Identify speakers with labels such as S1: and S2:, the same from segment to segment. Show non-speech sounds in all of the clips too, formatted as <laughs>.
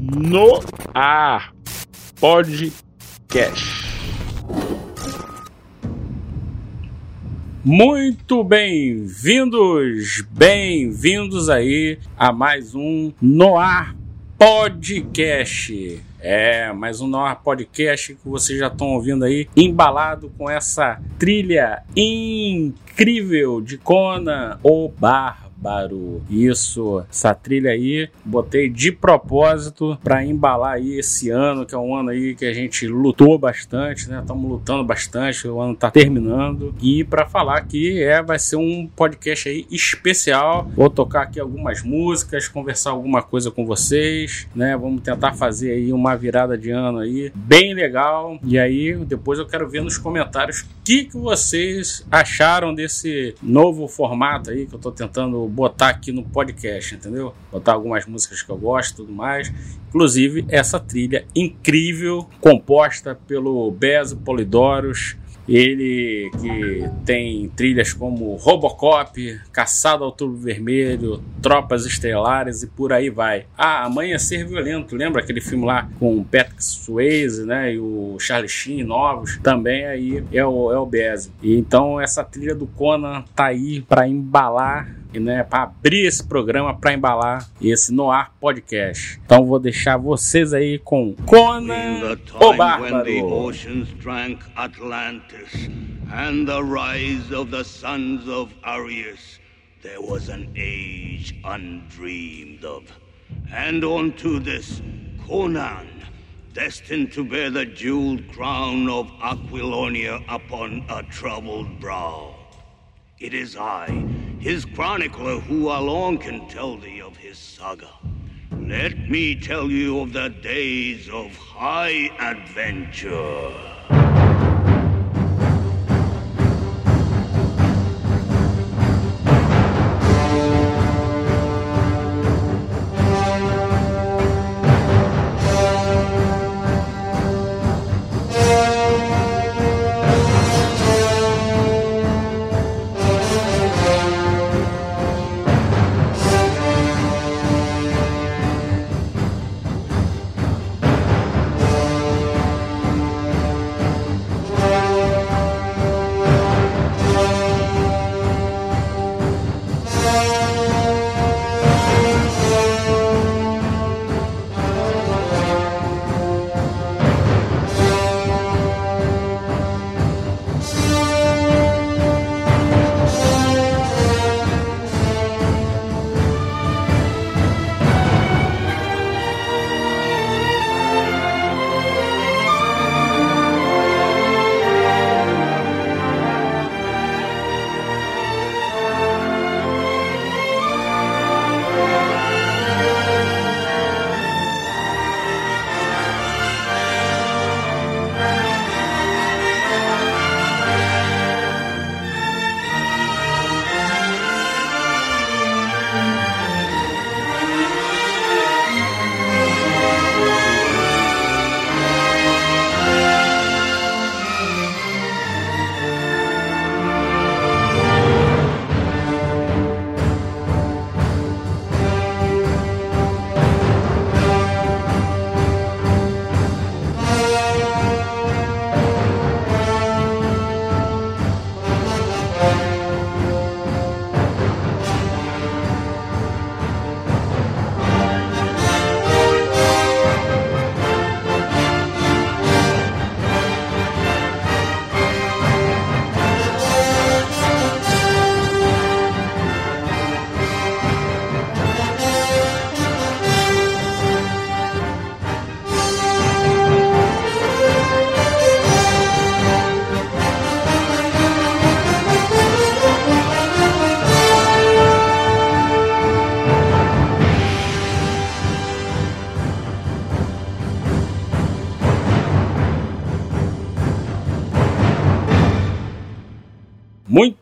S1: no ar podcast. Muito bem-vindos, bem-vindos aí a mais um Noar Podcast. É, mais um Noar Podcast que vocês já estão ouvindo aí, embalado com essa trilha incrível de Conan o Bar Bárbaro. Isso, essa trilha aí, botei de propósito para embalar aí esse ano, que é um ano aí que a gente lutou bastante, né? Estamos lutando bastante, o ano tá terminando. E para falar que é, vai ser um podcast aí especial. Vou tocar aqui algumas músicas, conversar alguma coisa com vocês, né? Vamos tentar fazer aí uma virada de ano aí bem legal. E aí depois eu quero ver nos comentários o que, que vocês acharam desse novo formato aí que eu tô tentando botar aqui no podcast, entendeu? Botar algumas músicas que eu gosto e tudo mais. Inclusive essa trilha incrível, composta pelo Bezo Polidoros, ele que tem trilhas como Robocop, Caçado ao Tubo Vermelho, Tropas Estelares e por aí vai. Ah, Amanhecer Violento, lembra aquele filme lá com Patrick Swayze, né, e o Charlie Sheen novos? Também aí é o, é o Bez. E então essa trilha do Conan tá aí para embalar né, para abrir esse programa, para embalar esse Noir Podcast. Então vou deixar vocês aí com Conan o Bárbaro. And the rise of the sons of Arius, there was an age undreamed of. And unto this Conan, destined to bear the jeweled crown of Aquilonia upon a troubled brow. It is I, his chronicler, who alone can tell thee of his saga. Let me tell you of the days of high adventure.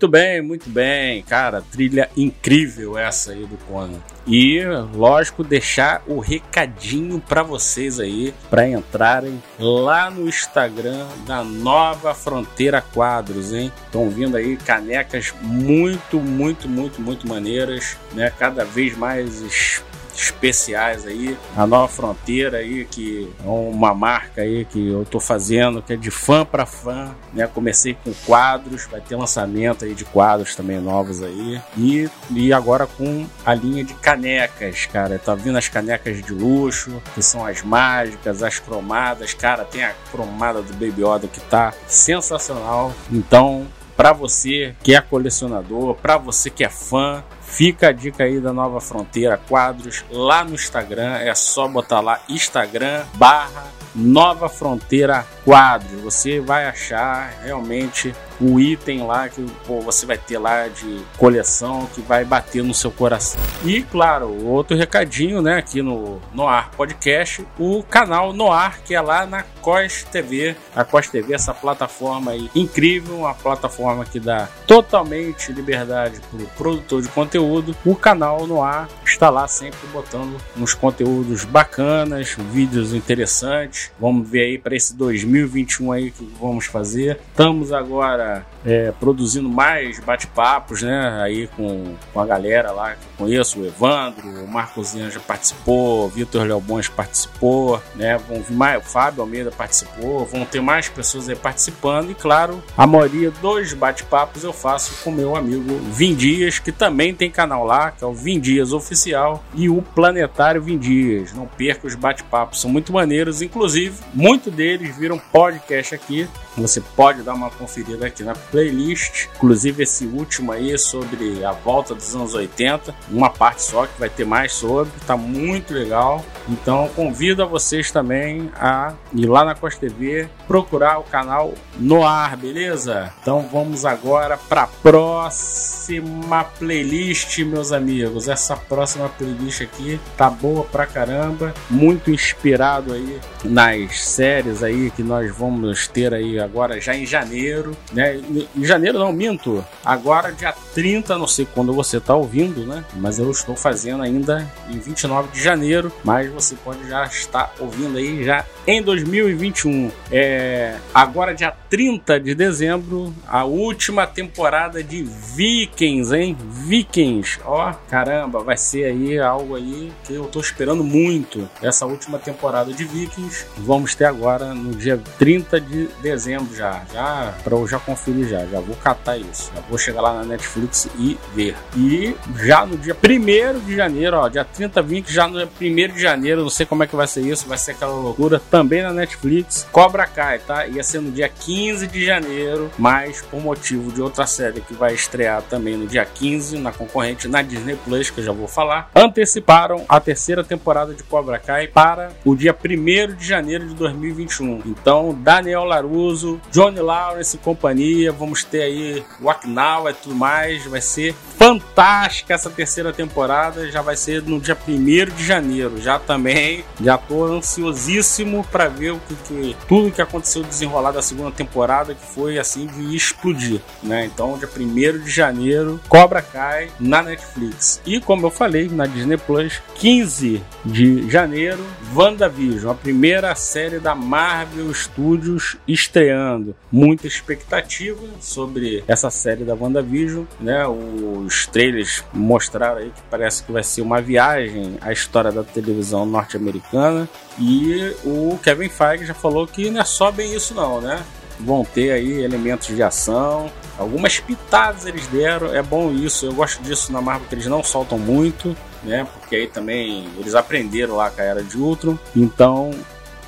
S1: Muito bem, muito bem, cara. Trilha incrível essa aí do Conan. E, lógico, deixar o recadinho para vocês aí, para entrarem lá no Instagram da Nova Fronteira Quadros, hein? Estão vindo aí canecas muito, muito, muito, muito maneiras, né? Cada vez mais especiais aí. A Nova Fronteira aí, que é uma marca aí que eu tô fazendo, que é de fã para fã, né? Comecei com quadros, vai ter lançamento aí de quadros também novos aí. E, e agora com a linha de canecas, cara. Tá vindo as canecas de luxo, que são as mágicas, as cromadas. Cara, tem a cromada do Baby Yoda que tá sensacional. Então, para você que é colecionador, para você que é fã, Fica a dica aí da Nova Fronteira Quadros lá no Instagram. É só botar lá Instagram barra Nova Fronteira Quadros. Você vai achar realmente o item lá que pô, você vai ter lá de coleção que vai bater no seu coração. E claro, outro recadinho, né, aqui no Noar Podcast, o canal Noar, que é lá na COS TV. A COS TV, essa plataforma aí incrível, uma plataforma que dá totalmente liberdade para o produtor de conteúdo. O canal Noar está lá sempre botando uns conteúdos bacanas, vídeos interessantes. Vamos ver aí para esse 2021 aí que vamos fazer. Estamos agora Yeah. É, produzindo mais bate-papos, né? Aí com, com a galera lá que eu conheço, o Evandro, o Marcos já participou, o Vitor Leobões participou, né? Vão vir mais, o Fábio Almeida participou, vão ter mais pessoas aí participando e, claro, a maioria dos bate-papos eu faço com meu amigo Vim Dias, que também tem canal lá, que é o Vim Dias Oficial, e o Planetário Vim Dias. Não perca os bate-papos, são muito maneiros, inclusive, muitos deles viram podcast aqui. Você pode dar uma conferida aqui na playlist. Inclusive esse último aí sobre a volta dos anos 80, uma parte só que vai ter mais sobre, tá muito legal. Então convido a vocês também a ir lá na Costa TV, procurar o canal no ar, beleza? Então vamos agora para a próxima playlist, meus amigos. Essa próxima playlist aqui tá boa pra caramba, muito inspirado aí nas séries aí que nós vamos ter aí agora já em janeiro, né? Em janeiro não, minto. Agora dia 30, não sei quando você tá ouvindo, né? Mas eu estou fazendo ainda em 29 de janeiro, mas você pode já estar ouvindo aí já em 2021. É, agora dia 30 de dezembro, a última temporada de Vikings, hein? Vikings, ó, caramba, vai ser aí algo aí que eu tô esperando muito. Essa última temporada de Vikings, vamos ter agora no dia 30 de dezembro já, já para eu já conferir já, já vou catar isso, já vou chegar lá na Netflix e ver. E já no dia 1 de janeiro, ó, dia 30, 20, já no dia 1 de janeiro, não sei como é que vai ser isso, vai ser aquela loucura, também na Netflix, Cobra Kai, tá? Ia ser no dia 15 de janeiro, mas por motivo de outra série que vai estrear também no dia 15 na concorrente na Disney Plus, que eu já vou falar, anteciparam a terceira temporada de Cobra Kai para o dia 1 de janeiro de 2021. Então, Daniel Laruso, Johnny Lawrence e companhia, vamos ter aí o Aknau e tudo mais, vai ser fantástica essa terceira temporada, já vai ser no dia 1 de janeiro. Já também, já tô ansiosíssimo para ver o que, que, tudo que aconteceu desenrolar da segunda temporada, que foi assim de explodir, né? Então, dia 1 de janeiro, Cobra Kai na Netflix. E como eu falei, na Disney Plus, 15 de janeiro, WandaVision, a primeira série da Marvel Studios estreando. Muita expectativa sobre essa série da WandaVision, né? Os trailers mostraram aí que parece que vai ser uma viagem à história da televisão norte-americana. E o Kevin Feige já falou que não é só bem isso não, né? Vão ter aí elementos de ação, algumas pitadas eles deram, é bom isso, eu gosto disso na Marvel que eles não soltam muito, né? Porque aí também eles aprenderam lá com a Era de Ultron, então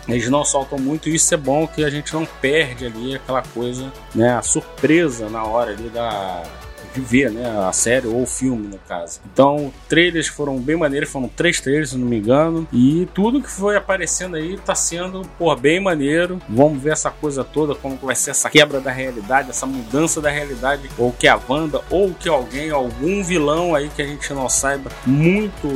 S1: eles não soltam muito e isso é bom que a gente não perde ali aquela coisa, né? A surpresa na hora ali da de ver, né? A série ou o filme, no caso. Então, trailers foram bem maneiros, foram três trailers, se não me engano. E tudo que foi aparecendo aí tá sendo, pô, bem maneiro. Vamos ver essa coisa toda, como vai ser essa quebra da realidade, essa mudança da realidade. Ou que a Wanda, ou que alguém, algum vilão aí que a gente não saiba, muito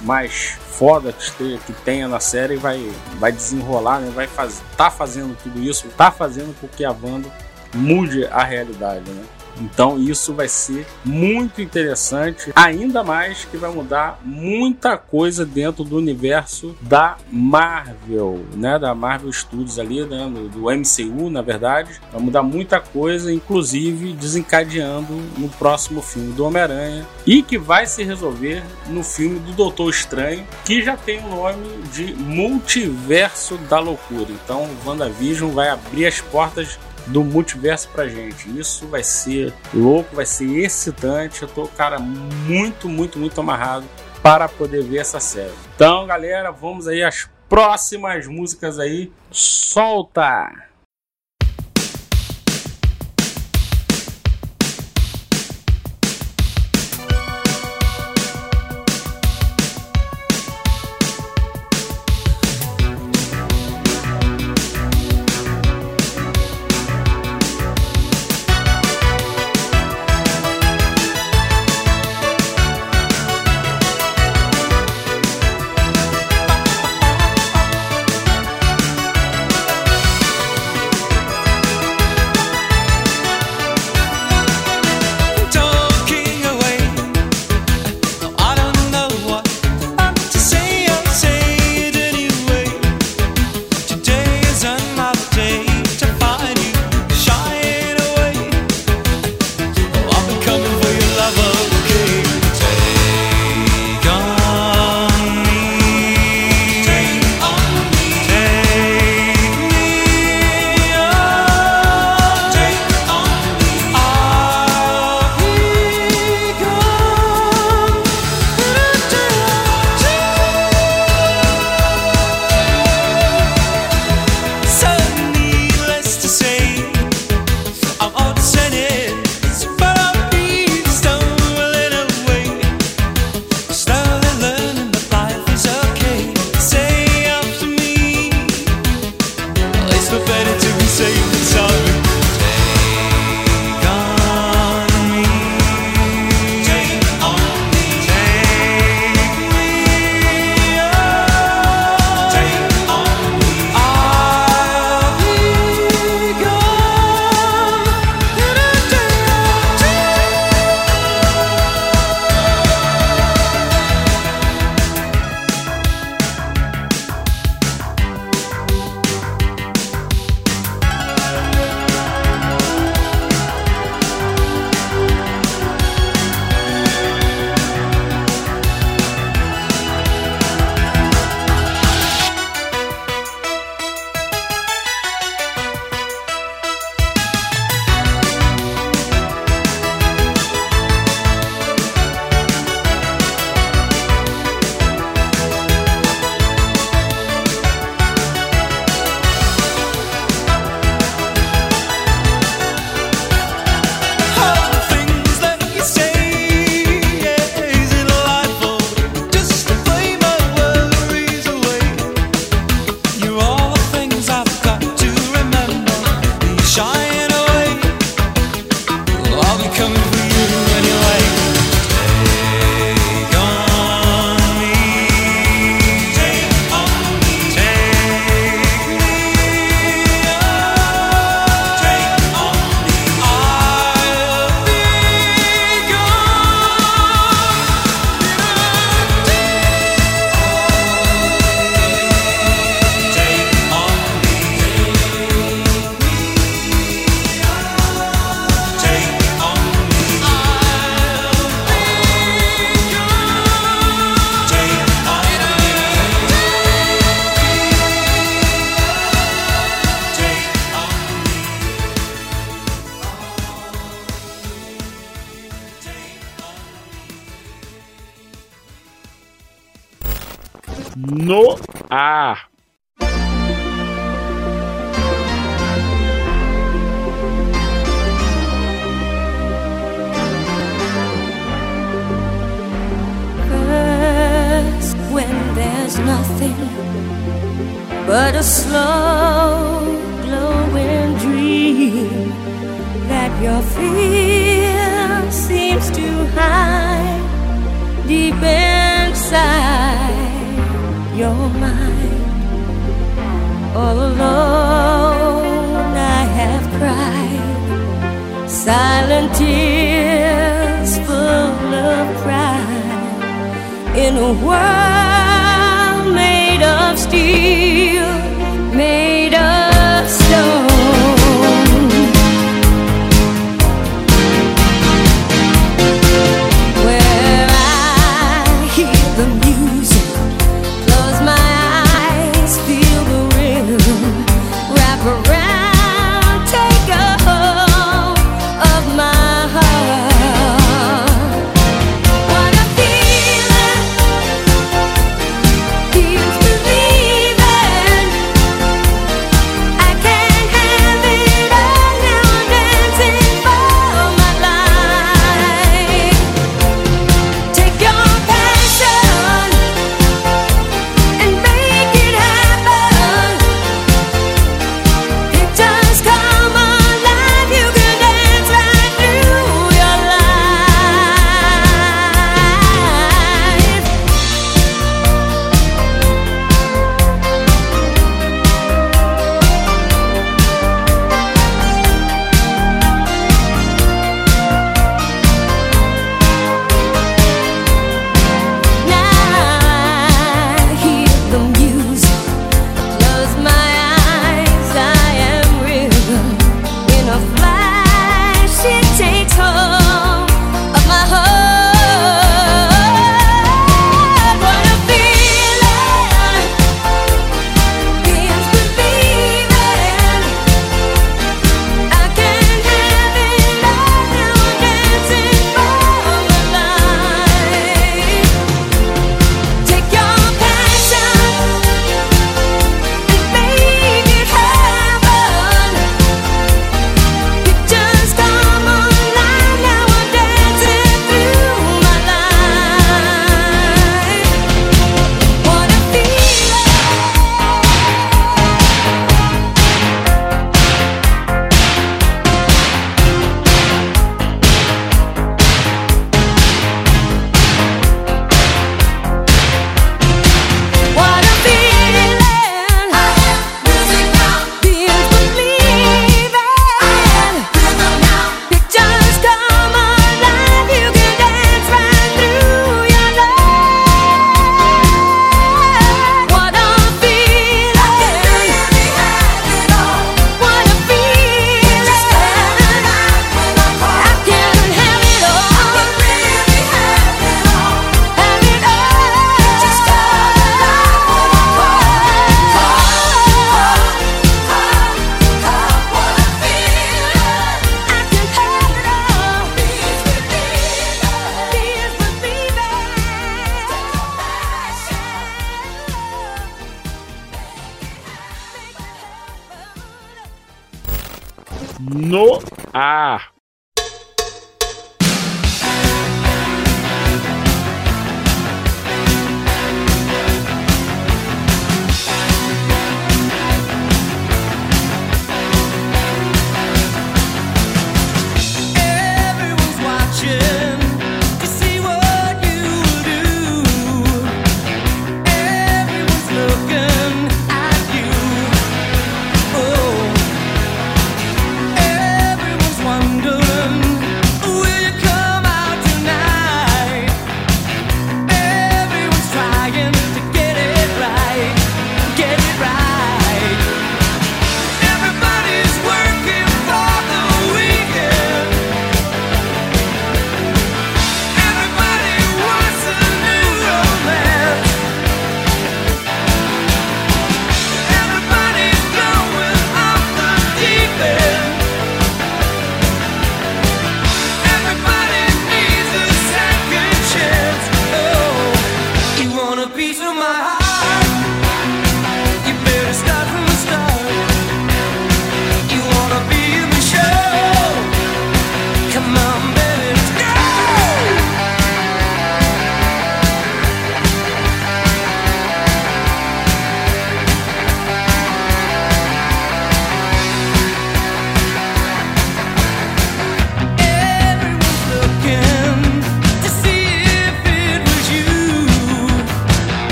S1: mais foda que, que tenha na série vai, vai desenrolar, né? Vai fazer, tá fazendo tudo isso, tá fazendo com que a Wanda mude a realidade, né? Então isso vai ser muito interessante, ainda mais que vai mudar muita coisa dentro do universo da Marvel, né? Da Marvel Studios ali, né? do MCU, na verdade. Vai mudar muita coisa, inclusive desencadeando no próximo filme do Homem-Aranha e que vai se resolver no filme do Doutor Estranho, que já tem o nome de Multiverso da Loucura. Então, WandaVision vai abrir as portas do multiverso pra gente. Isso vai ser louco, vai ser excitante. Eu tô, cara, muito, muito, muito amarrado para poder ver essa série. Então, galera, vamos aí às próximas músicas aí. Solta!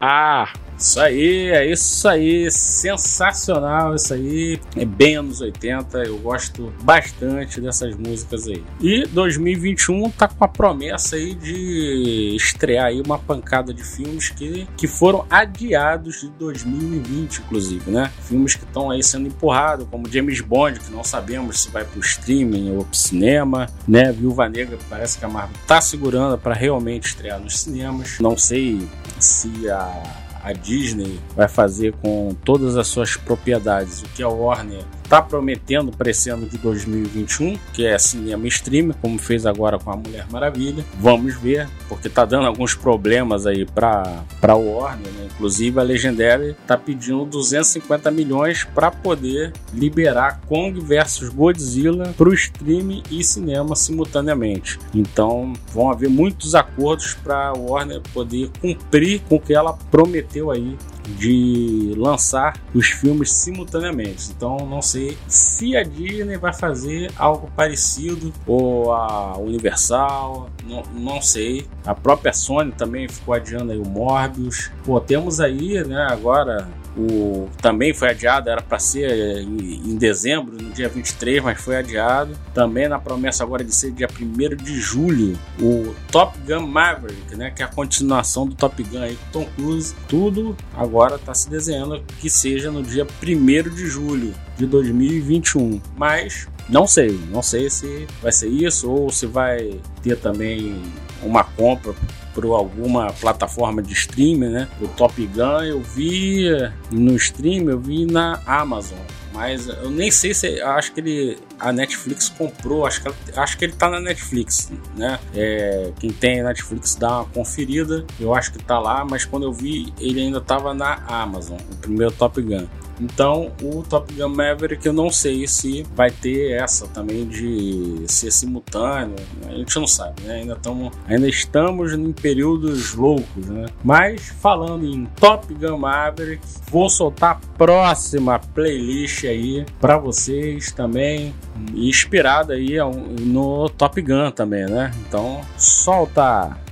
S1: Ar. Isso aí, é isso aí, sensacional isso aí, é bem anos 80, eu gosto bastante dessas músicas aí. E 2021 tá com a promessa aí de estrear aí uma pancada de filmes que, que foram adiados de 2020, inclusive, né? Filmes que estão aí sendo empurrados, como James Bond, que não sabemos se vai pro streaming ou pro cinema, né? Viúva Negra, parece que a Marvel tá segurando para realmente estrear nos cinemas. Não sei se a a Disney vai fazer com todas as suas propriedades o que a Warner está prometendo para esse ano de 2021, que é cinema streaming, como fez agora com a Mulher Maravilha. Vamos ver, porque tá dando alguns problemas aí para para Warner, né? inclusive a Legendary tá pedindo 250 milhões para poder liberar Kong versus Godzilla para o streaming e cinema simultaneamente. Então vão haver muitos acordos para Warner poder cumprir com o que ela prometeu aí de lançar os filmes simultaneamente. Então não sei se a Disney vai fazer algo parecido ou a Universal, não, não sei. A própria Sony também ficou adiando aí o Morbius. Pô, temos aí, né, agora o também foi adiado, era para ser em, em dezembro, no dia 23, mas foi adiado. Também na promessa agora de ser dia 1 de julho, o Top Gun Maverick, né, que é a continuação do Top Gun aí com Tom Cruise. Tudo agora está se desenhando que seja no dia 1 de julho de 2021. Mas não sei, não sei se vai ser isso ou se vai ter também uma compra comprou alguma plataforma de streaming, né? O Top Gun eu vi eh, no stream, eu vi na Amazon. Mas eu nem sei se acho que ele a Netflix comprou, acho que, acho que ele tá na Netflix, né? É, quem tem Netflix dá uma conferida, eu acho que tá lá, mas quando eu vi ele ainda tava na Amazon, o primeiro Top Gun. Então, o Top Gun Maverick, eu não sei se vai ter essa também de ser simultâneo. A gente não sabe, né? Ainda, tamo, ainda estamos em períodos loucos, né? Mas, falando em Top Gun Maverick, vou soltar a próxima playlist aí para vocês também, inspirada aí no Top Gun também, né? Então, solta!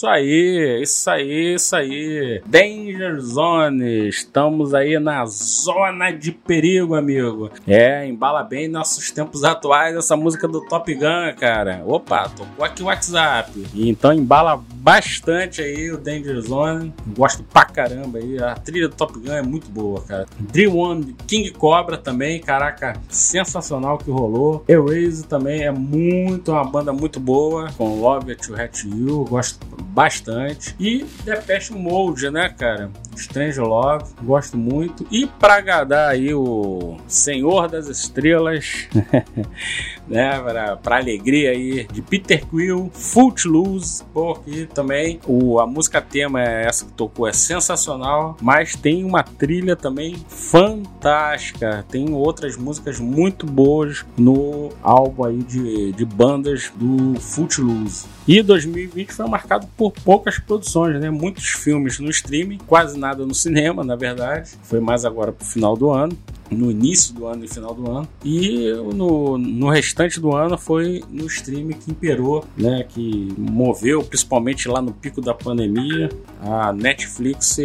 S1: Isso aí, isso aí, isso aí. Danger Zone. Estamos aí na zona de perigo, amigo. É, embala bem nossos tempos atuais essa música do Top Gun, cara. Opa, tocou aqui o WhatsApp. Então embala bastante aí o Danger Zone. Gosto pra caramba aí. A trilha do Top Gun é muito boa, cara. Dream One King Cobra também, caraca, sensacional que rolou. Erase também é muito, uma banda muito boa. Com Love to Hat You, gosto bastante. E Depeche Mode, né, cara? Strange Love, gosto muito. E pra agradar aí o Senhor das Estrelas, <laughs> né, pra alegria aí de Peter Quill, Footloose, pô, aqui também o, a música tema é essa que tocou, é sensacional, mas tem uma trilha também fantástica, tem outras músicas muito boas no álbum aí de, de bandas do Footloose. E 2020 foi marcado por poucas produções, né? Muitos filmes no streaming, quase nada no cinema, na verdade. Foi mais agora pro final do ano no início do ano e final do ano. E no, no restante do ano foi no stream que imperou, né? Que moveu, principalmente lá no pico da pandemia. A Netflix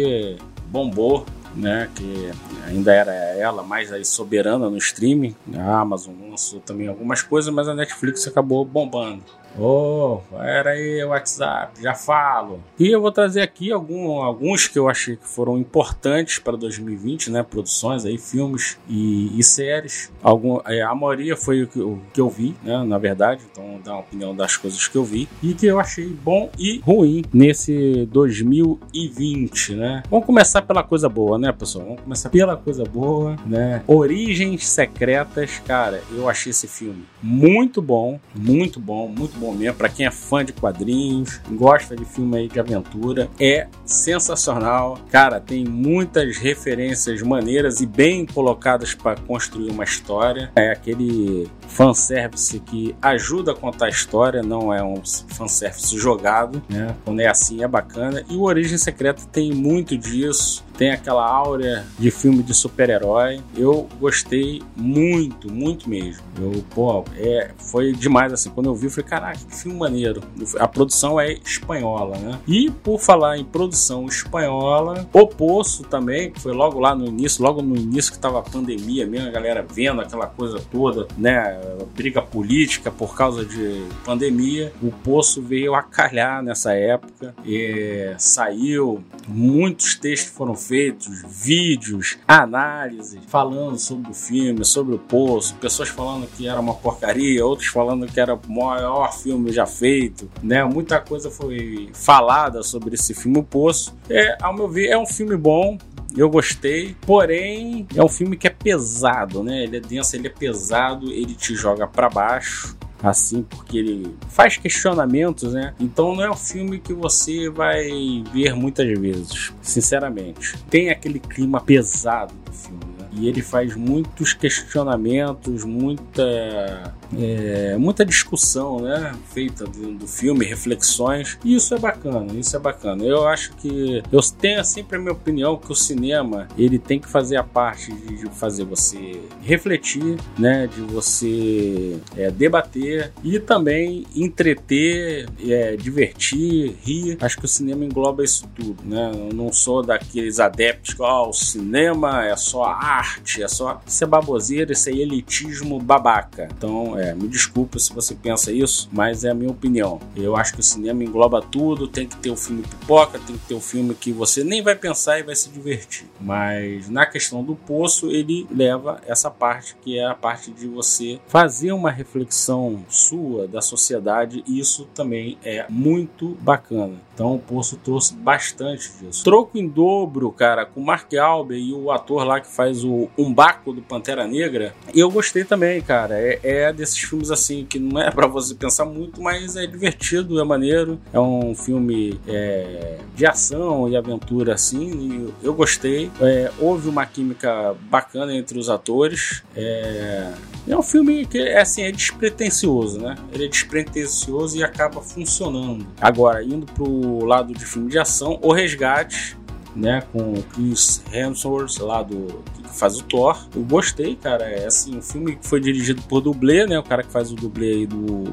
S1: bombou. Né, que ainda era ela mais aí soberana no streaming. A Amazon lançou também algumas coisas, mas a Netflix acabou bombando. Oh, era aí o WhatsApp, já falo. E eu vou trazer aqui algum, alguns que eu achei que foram importantes para 2020, né? Produções aí, filmes e, e séries. Algum, é, a maioria foi o que, o que eu vi, né? Na verdade, então dar uma opinião das coisas que eu vi e que eu achei bom e ruim nesse 2020, né? Vamos começar pela coisa boa, né, pessoal? Vamos começar pela coisa boa, né? Origens Secretas, cara, eu achei esse filme muito bom, muito bom, muito bom mesmo. Pra quem é fã de quadrinhos, gosta de filme aí de aventura, é sensacional. Cara, tem muitas referências maneiras e bem colocadas para construir uma história. É aquele fanservice que ajuda a contar a história, não é um fanservice jogado, né? Quando é assim é bacana. E o Origem Secreta tem muito disso tem aquela áurea de filme de super-herói. Eu gostei muito, muito mesmo. Eu, pô, é, foi demais assim. Quando eu vi, eu falei, caraca, que filme maneiro. A produção é espanhola, né? E por falar em produção espanhola, O Poço também, que foi logo lá no início, logo no início que tava a pandemia mesmo, a galera vendo aquela coisa toda, né? Briga política por causa de pandemia. O Poço veio a calhar nessa época. E saiu, muitos textos foram feitos, vídeos, análises falando sobre o filme, sobre o Poço, pessoas falando que era uma porcaria, outros falando que era o maior filme já feito, né? Muita coisa foi falada sobre esse filme O Poço. É, ao meu ver, é um filme bom, eu gostei, porém é um filme que é pesado, né? Ele é denso, ele é pesado, ele te joga para baixo assim, porque ele faz questionamentos, né? Então não é um filme que você vai ver muitas vezes, sinceramente. Tem aquele clima pesado do filme, né? E ele faz muitos questionamentos, muita é, muita discussão, né, feita do, do, filme, reflexões. E isso é bacana, isso é bacana. Eu acho que eu tenho sempre a minha opinião que o cinema ele tem que fazer a parte de fazer você refletir, né, de você é, debater e também entreter, é, divertir, rir. Acho que o cinema engloba isso tudo, né? Eu não sou daqueles adeptos que oh, o cinema é só arte, é só isso é baboseira, isso é elitismo babaca. Então é, me desculpa se você pensa isso, mas é a minha opinião. Eu acho que o cinema engloba tudo, tem que ter o filme pipoca, tem que ter o filme que você nem vai pensar e vai se divertir. Mas na questão do poço, ele leva essa parte que é a parte de você fazer uma reflexão sua da sociedade, e isso também é muito bacana. Então o Poço trouxe bastante disso. Troco em dobro, cara, com Mark Alber e o ator lá que faz o Umbaco do Pantera Negra. Eu gostei também, cara. É, é desses filmes assim que não é <laughs> para você pensar muito, mas é divertido, é maneiro. É um filme é, de ação e aventura assim. E eu gostei. É, houve uma química bacana entre os atores. É, é um filme que é assim, é despretensioso, né? Ele é despretensioso e acaba funcionando. Agora, indo pro lado de filme de ação, O Resgate, né, com o Chris Hemsworth lá do que faz o Thor. Eu gostei, cara. É assim, um filme que foi dirigido por dublê, né, o cara que faz o dublê aí do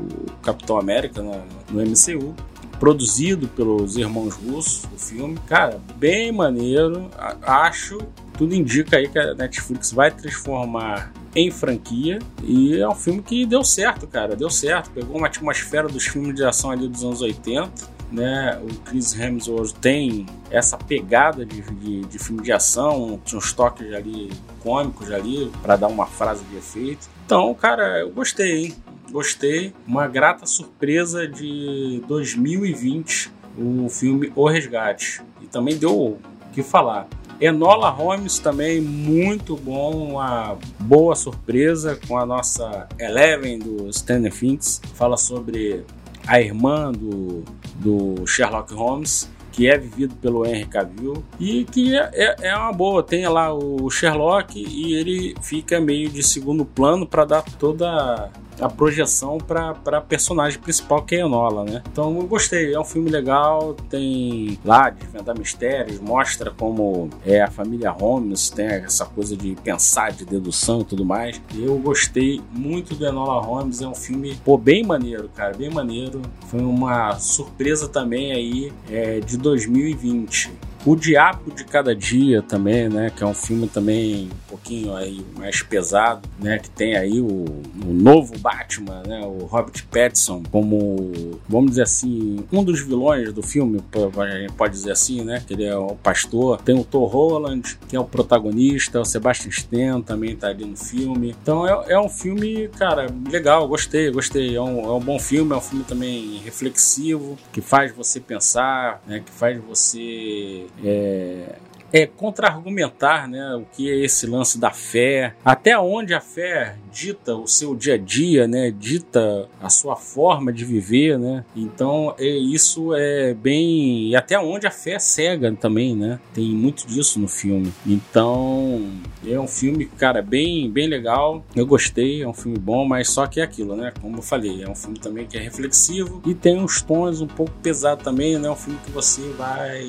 S1: Capitão América no, MCU produzido pelos irmãos russos, o filme. Cara, bem maneiro. Acho, tudo indica aí que a Netflix vai transformar em franquia e é um filme que deu certo, cara, deu certo. Pegou uma atmosfera dos filmes de ação ali dos anos 80 né? O Chris Hemsworth tem essa pegada de, de, de filme de ação, tinha uns toques ali cômicos ali para dar uma frase de efeito. Então, cara, eu gostei, hein? Gostei. Uma grata surpresa de 2020, o filme O Resgate. E também deu o que falar. Enola Holmes também muito bom, uma boa surpresa com a nossa Eleven do Stanley Finks. Fala sobre a irmã do, do Sherlock Holmes, que é vivido pelo Henry Cavill e que é, é- é uma boa. Tem lá o Sherlock e ele fica meio de segundo plano para dar toda a projeção para a personagem principal que é a Enola, né? Então eu gostei, é um filme legal, tem lá desvendar mistérios, mostra como é a família Holmes, tem essa coisa de pensar, de dedução e tudo mais. Eu gostei muito do Enola Holmes, é um filme pô, bem maneiro, cara, bem maneiro. Foi uma surpresa também aí é, de 2020. O Diabo de Cada Dia também, né? Que é um filme também um pouquinho aí mais pesado, né? Que tem aí o, o novo Batman, né? O Robert Pattinson como, vamos dizer assim, um dos vilões do filme, a gente pode dizer assim, né? Que ele é o pastor. Tem o Thor Holland, que é o protagonista. O Sebastian Stan também tá ali no filme. Então é, é um filme, cara, legal. Gostei, gostei. É um, é um bom filme. É um filme também reflexivo, que faz você pensar, né? Que faz você é, é contra-argumentar né, o que é esse lance da fé, até onde a fé dita o seu dia a dia, né, dita a sua forma de viver, né? Então é, isso é bem e até onde a fé é cega também, né? Tem muito disso no filme. Então é um filme, cara, bem bem legal. Eu gostei, é um filme bom, mas só que é aquilo, né? Como eu falei, é um filme também que é reflexivo e tem uns tons um pouco pesados também, né? É um filme que você vai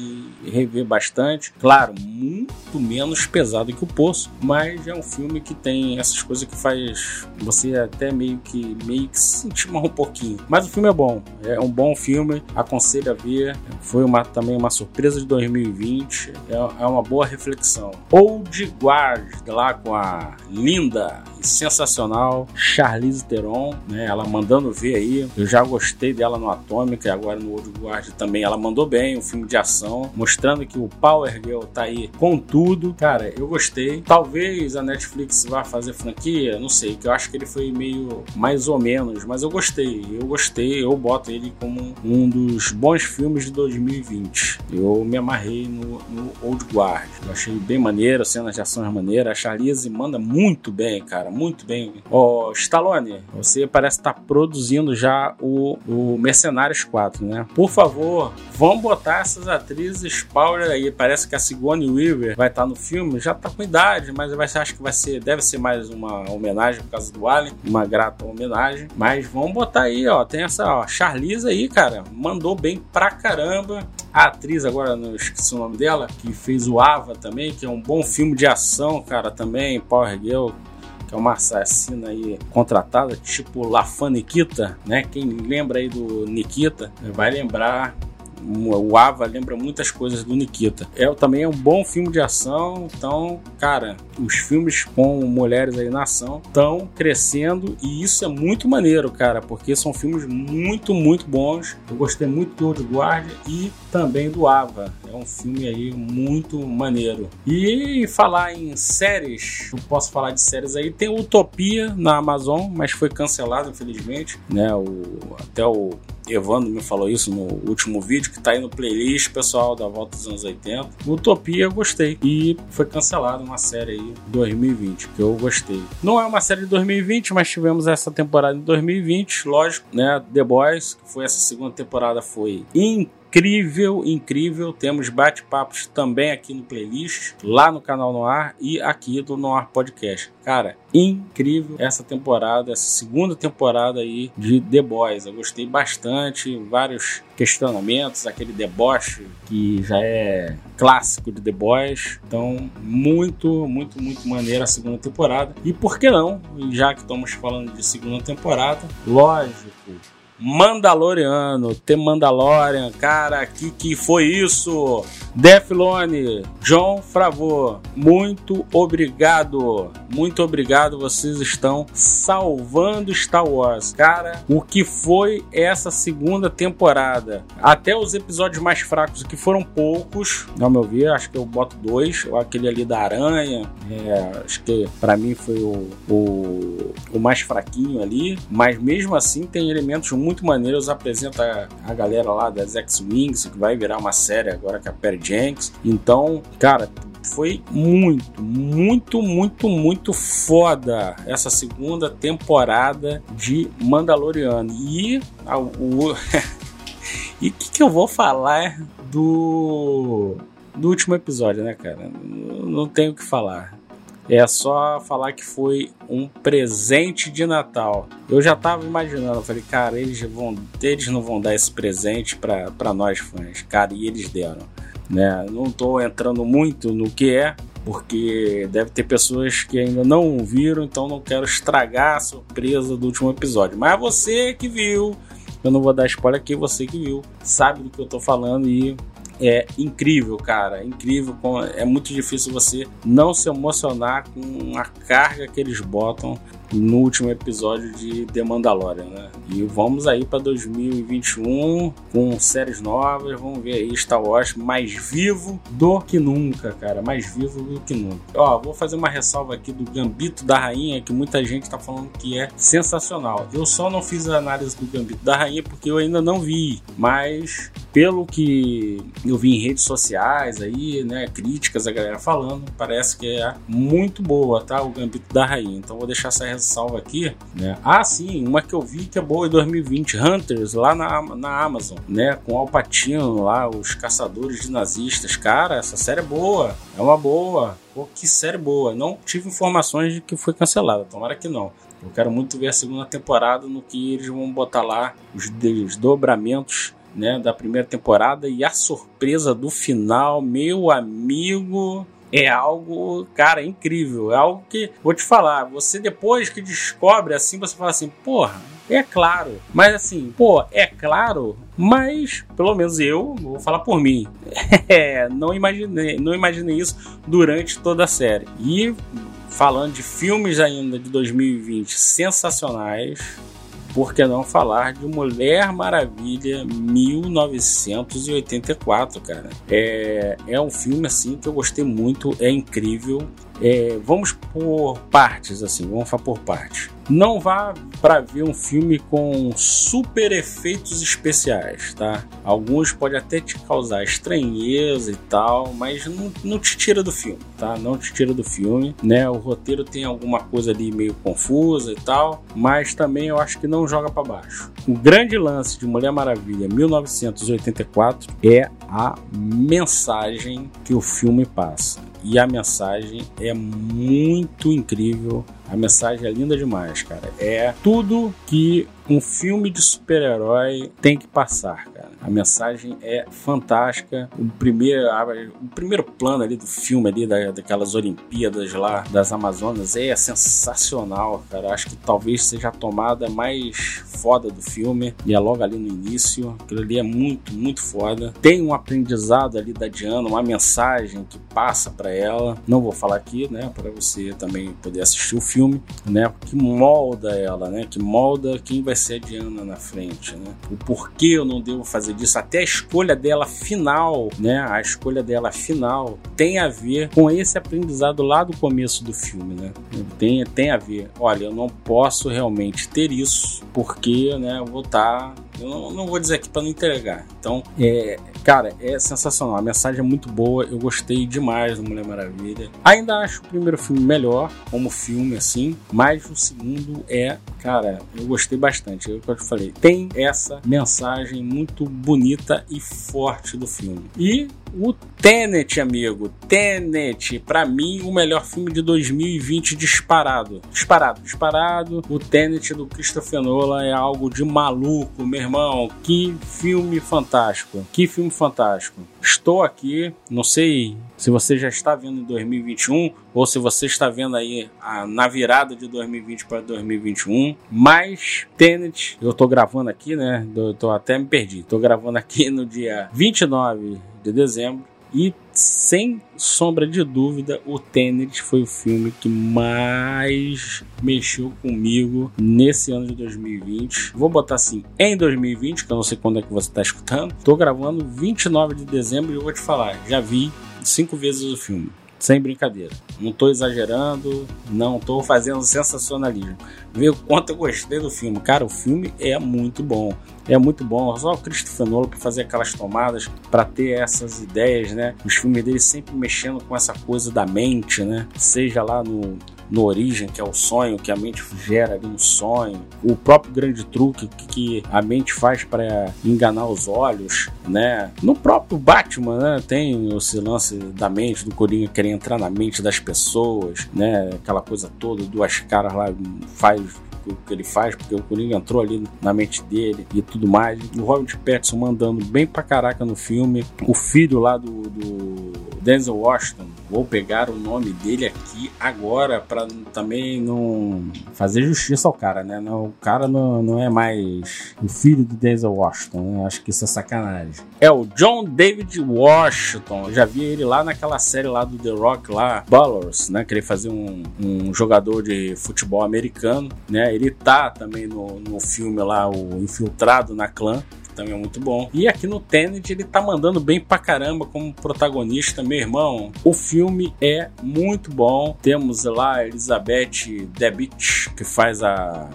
S1: rever bastante. Claro, muito menos pesado que o Poço, mas é um filme que tem essas coisas que faz você até meio que meio que se sentir mal um pouquinho. Mas o filme é bom, é um bom filme, aconselho a ver. Foi uma, também uma surpresa de 2020, é, é uma boa reflexão. Old Guard, lá com a linda sensacional Charlize Theron, né? Ela mandando ver aí. Eu já gostei dela no Atômica e agora no Old Guard também. Ela mandou bem, um filme de ação, mostrando que o Power Girl tá aí com tudo. Cara, eu gostei. Talvez a Netflix vá fazer franquia, não sei, que eu acho que ele foi meio mais ou menos, mas eu gostei. Eu gostei, eu boto ele como um dos bons filmes de 2020. Eu me amarrei no, no Old Guard. Eu achei bem maneiro, cenas de ação maneiras. A Charlize manda muito bem, cara, muito bem. Ó, Stallone, você parece estar produzindo já o, o Mercenários 4, né? Por favor, vamos botar essas atrizes power aí. Parece que a Sigourney Weaver vai estar no filme, já tá com idade, mas ser, acho que vai ser, deve ser mais uma homenagem por causa do Alien, uma grata homenagem. Mas vamos botar aí, ó, tem essa ó, Charlize aí, cara, mandou bem pra caramba. A atriz, agora não esqueci o nome dela, que fez o Ava também, que é um bom filme de ação, cara, também, Power Girl, que é uma assassina aí contratada, tipo Lafan Nikita, né? Quem lembra aí do Nikita vai lembrar. O Ava lembra muitas coisas do Nikita. É também é um bom filme de ação. Então, cara, os filmes com mulheres aí na ação estão crescendo e isso é muito maneiro, cara, porque são filmes muito, muito bons. Eu gostei muito do Old Guard e também do Ava. É um filme aí muito maneiro. E falar em séries, eu posso falar de séries aí. Tem Utopia na Amazon, mas foi cancelado, infelizmente. Né? O, até o Evandro me falou isso no último vídeo, que tá aí no playlist, pessoal, da volta dos anos 80. Utopia eu gostei. E foi cancelado uma série aí 2020, que eu gostei. Não é uma série de 2020, mas tivemos essa temporada em 2020, lógico, né? The Boys, que foi essa segunda temporada, foi incrível, incrível. Temos bate-papos também aqui no playlist, lá no canal Noir e aqui do Noir Podcast. Cara, incrível essa temporada, essa segunda temporada aí de The Boys. Eu gostei bastante, vários questionamentos, aquele deboche que já é clássico de The Boys. Então, muito, muito, muito maneira a segunda temporada. E por que não, já que estamos falando de segunda temporada, lógico, Mandaloriano, The Mandalorian, cara, que que foi isso? Deflone, John Favreau, muito obrigado, muito obrigado, vocês estão salvando Star Wars, cara. O que foi essa segunda temporada? Até os episódios mais fracos, que foram poucos, ao meu ver, acho que eu boto dois, aquele ali da aranha, é, acho que para mim foi o, o, o mais fraquinho ali, mas mesmo assim tem elementos muito maneiros. Apresenta a galera lá das X-Wings, que vai virar uma série agora com a Perry Jenks. Então, cara, foi muito, muito, muito, muito foda essa segunda temporada de Mandaloriano. E a- o. <laughs> e o que, que eu vou falar do. Do último episódio, né, cara? Não tenho o que falar. É só falar que foi um presente de Natal. Eu já tava imaginando, falei, cara, eles, vão, eles não vão dar esse presente pra nós fãs. Cara, e eles deram. Né? Não tô entrando muito no que é, porque deve ter pessoas que ainda não viram, então não quero estragar a surpresa do último episódio. Mas você que viu, eu não vou dar spoiler aqui, você que viu, sabe do que eu tô falando e é incrível, cara. É incrível. É muito difícil você não se emocionar com a carga que eles botam no último episódio de The Mandalorian, né? E vamos aí para 2021 com séries novas. Vamos ver aí Star Wars mais vivo do que nunca, cara. Mais vivo do que nunca. Ó, vou fazer uma ressalva aqui do Gambito da Rainha, que muita gente tá falando que é sensacional. Eu só não fiz a análise do Gambito da Rainha porque eu ainda não vi, mas pelo que eu vi em redes sociais aí, né, críticas a galera falando, parece que é muito boa, tá? O Gambito da Rainha. Então vou deixar essa ressalva aqui, né? Ah, sim, uma que eu vi que é boa em 2020, Hunters, lá na, na Amazon, né? Com Al Pacino lá, os caçadores de nazistas. Cara, essa série é boa, é uma boa. Pô, que série boa. Não tive informações de que foi cancelada, tomara que não. Eu quero muito ver a segunda temporada no que eles vão botar lá os desdobramentos né, da primeira temporada e a surpresa do final, meu amigo, é algo, cara, incrível. É algo que, vou te falar, você depois que descobre assim, você fala assim, porra, é claro. Mas assim, pô, é claro, mas pelo menos eu, vou falar por mim, <laughs> é, não imaginei, não imaginei isso durante toda a série. E falando de filmes ainda de 2020 sensacionais, por que não falar de Mulher Maravilha 1984, cara? É, é um filme assim que eu gostei muito, é incrível. É, vamos por partes, assim, vamos falar por partes. Não vá para ver um filme com super efeitos especiais, tá? Alguns podem até te causar estranheza e tal, mas não, não te tira do filme, tá? Não te tira do filme, né? O roteiro tem alguma coisa ali meio confusa e tal, mas também eu acho que não joga para baixo. O grande lance de Mulher Maravilha 1984 é a mensagem que o filme passa. E a mensagem é muito incrível. A mensagem é linda demais, cara. É tudo que um filme de super-herói tem que passar, cara. A mensagem é fantástica. O primeiro, o primeiro plano ali do filme ali da, daquelas Olimpíadas lá das Amazonas é sensacional, cara. Acho que talvez seja a tomada mais foda do filme. E é logo ali no início. Aquilo ali é muito, muito foda. Tem um aprendizado ali da Diana, uma mensagem que passa pra ela. Não vou falar aqui, né, para você também poder assistir o filme, né, que molda ela, né, que molda quem vai ser a Diana na frente, né? O porquê eu não devo fazer disso, até a escolha dela final, né, a escolha dela final tem a ver com esse aprendizado lá do começo do filme, né? Tem, tem a ver. Olha, eu não posso realmente ter isso porque, né, eu vou estar eu não, não vou dizer aqui para não entregar. Então, é, cara, é sensacional. A mensagem é muito boa. Eu gostei demais do Mulher Maravilha. Ainda acho o primeiro filme melhor, como filme, assim. Mas o segundo é, cara, eu gostei bastante. É o que eu te falei. Tem essa mensagem muito bonita e forte do filme. E o Tenet, amigo. Tenet, pra mim, o melhor filme de 2020 disparado. Disparado, disparado. O Tenet do Christopher Nolan é algo de maluco, meu irmão. Que filme fantástico. Que filme fantástico. Estou aqui, não sei se você já está vendo em 2021 ou se você está vendo aí a- na virada de 2020 para 2021, mas Tenet, eu tô gravando aqui, né? Eu tô até me perdi. Tô gravando aqui no dia 29 de dezembro e sem sombra de dúvida, o Tenet foi o filme que mais mexeu comigo nesse ano de 2020. Vou botar assim, em 2020, que eu não sei quando é que você está escutando. Tô gravando 29 de dezembro e eu vou te falar, já vi cinco vezes o filme. Sem brincadeira. Não tô exagerando, não tô fazendo sensacionalismo. Vê o quanto eu gostei do filme. Cara, o filme é muito bom. É muito bom. Só o Christopher Nolan para fazer aquelas tomadas, para ter essas ideias, né? Os filmes dele sempre mexendo com essa coisa da mente, né? Seja lá no, no Origem, que é o sonho, que a mente gera ali um sonho. O próprio grande truque que, a mente faz para enganar os olhos, né? No próprio Batman, né? Tem esse lance da mente, do Coringa querer entrar na mente das pessoas, né? Aquela coisa toda, duas caras lá, faz o que ele faz, porque o Coringa entrou ali na mente dele e tudo mais. O Robert Pattinson mandando bem pra caraca no filme. O filho lá do, do Denzel Washington, vou pegar o nome dele aqui agora pra também não fazer justiça ao cara, né? O cara não, não é mais o filho do Denzel Washington, né? Acho que isso é sacanagem. É o John David Washington. Eu já vi ele lá naquela série lá do The Rock lá, Ballers, né? Que ele fazia um, um jogador de futebol americano, né? Ele tá também no, no filme lá, o Infiltrado na Clã também é muito bom. E aqui no Tenet ele tá mandando bem pra caramba como protagonista, meu irmão. O filme é muito bom. Temos lá a Elizabeth Debicki, que faz a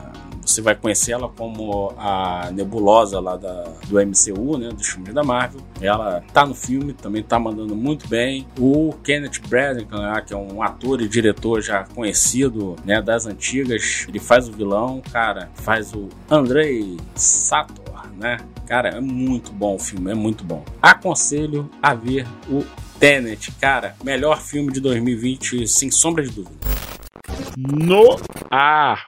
S1: você vai conhecer ela como a nebulosa lá da, do MCU, né, dos filmes da Marvel. Ela tá no filme, também tá mandando muito bem. O Kenneth Branagh, lá, que é um ator e diretor já conhecido, né, das antigas, ele faz o vilão, cara, faz o Andrei Sator, né? Cara, é muito bom o filme, é muito bom. Aconselho a ver o Tenet, cara, melhor filme de 2020, sem sombra de dúvida. No ar.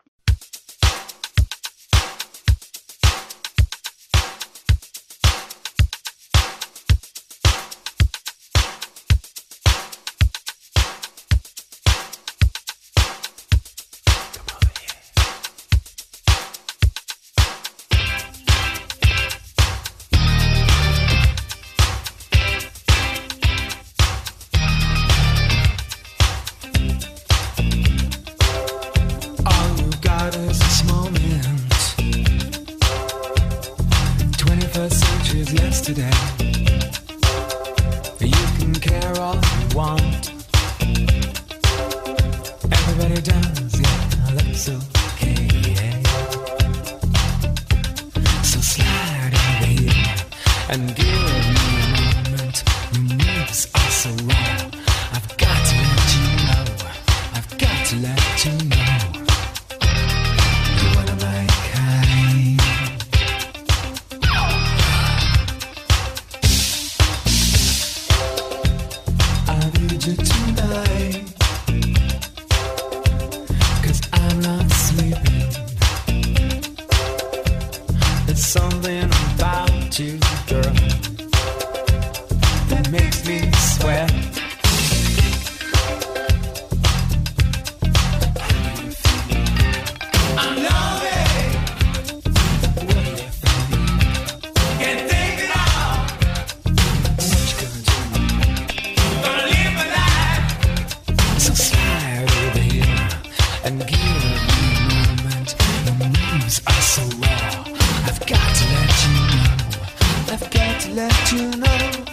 S2: You know.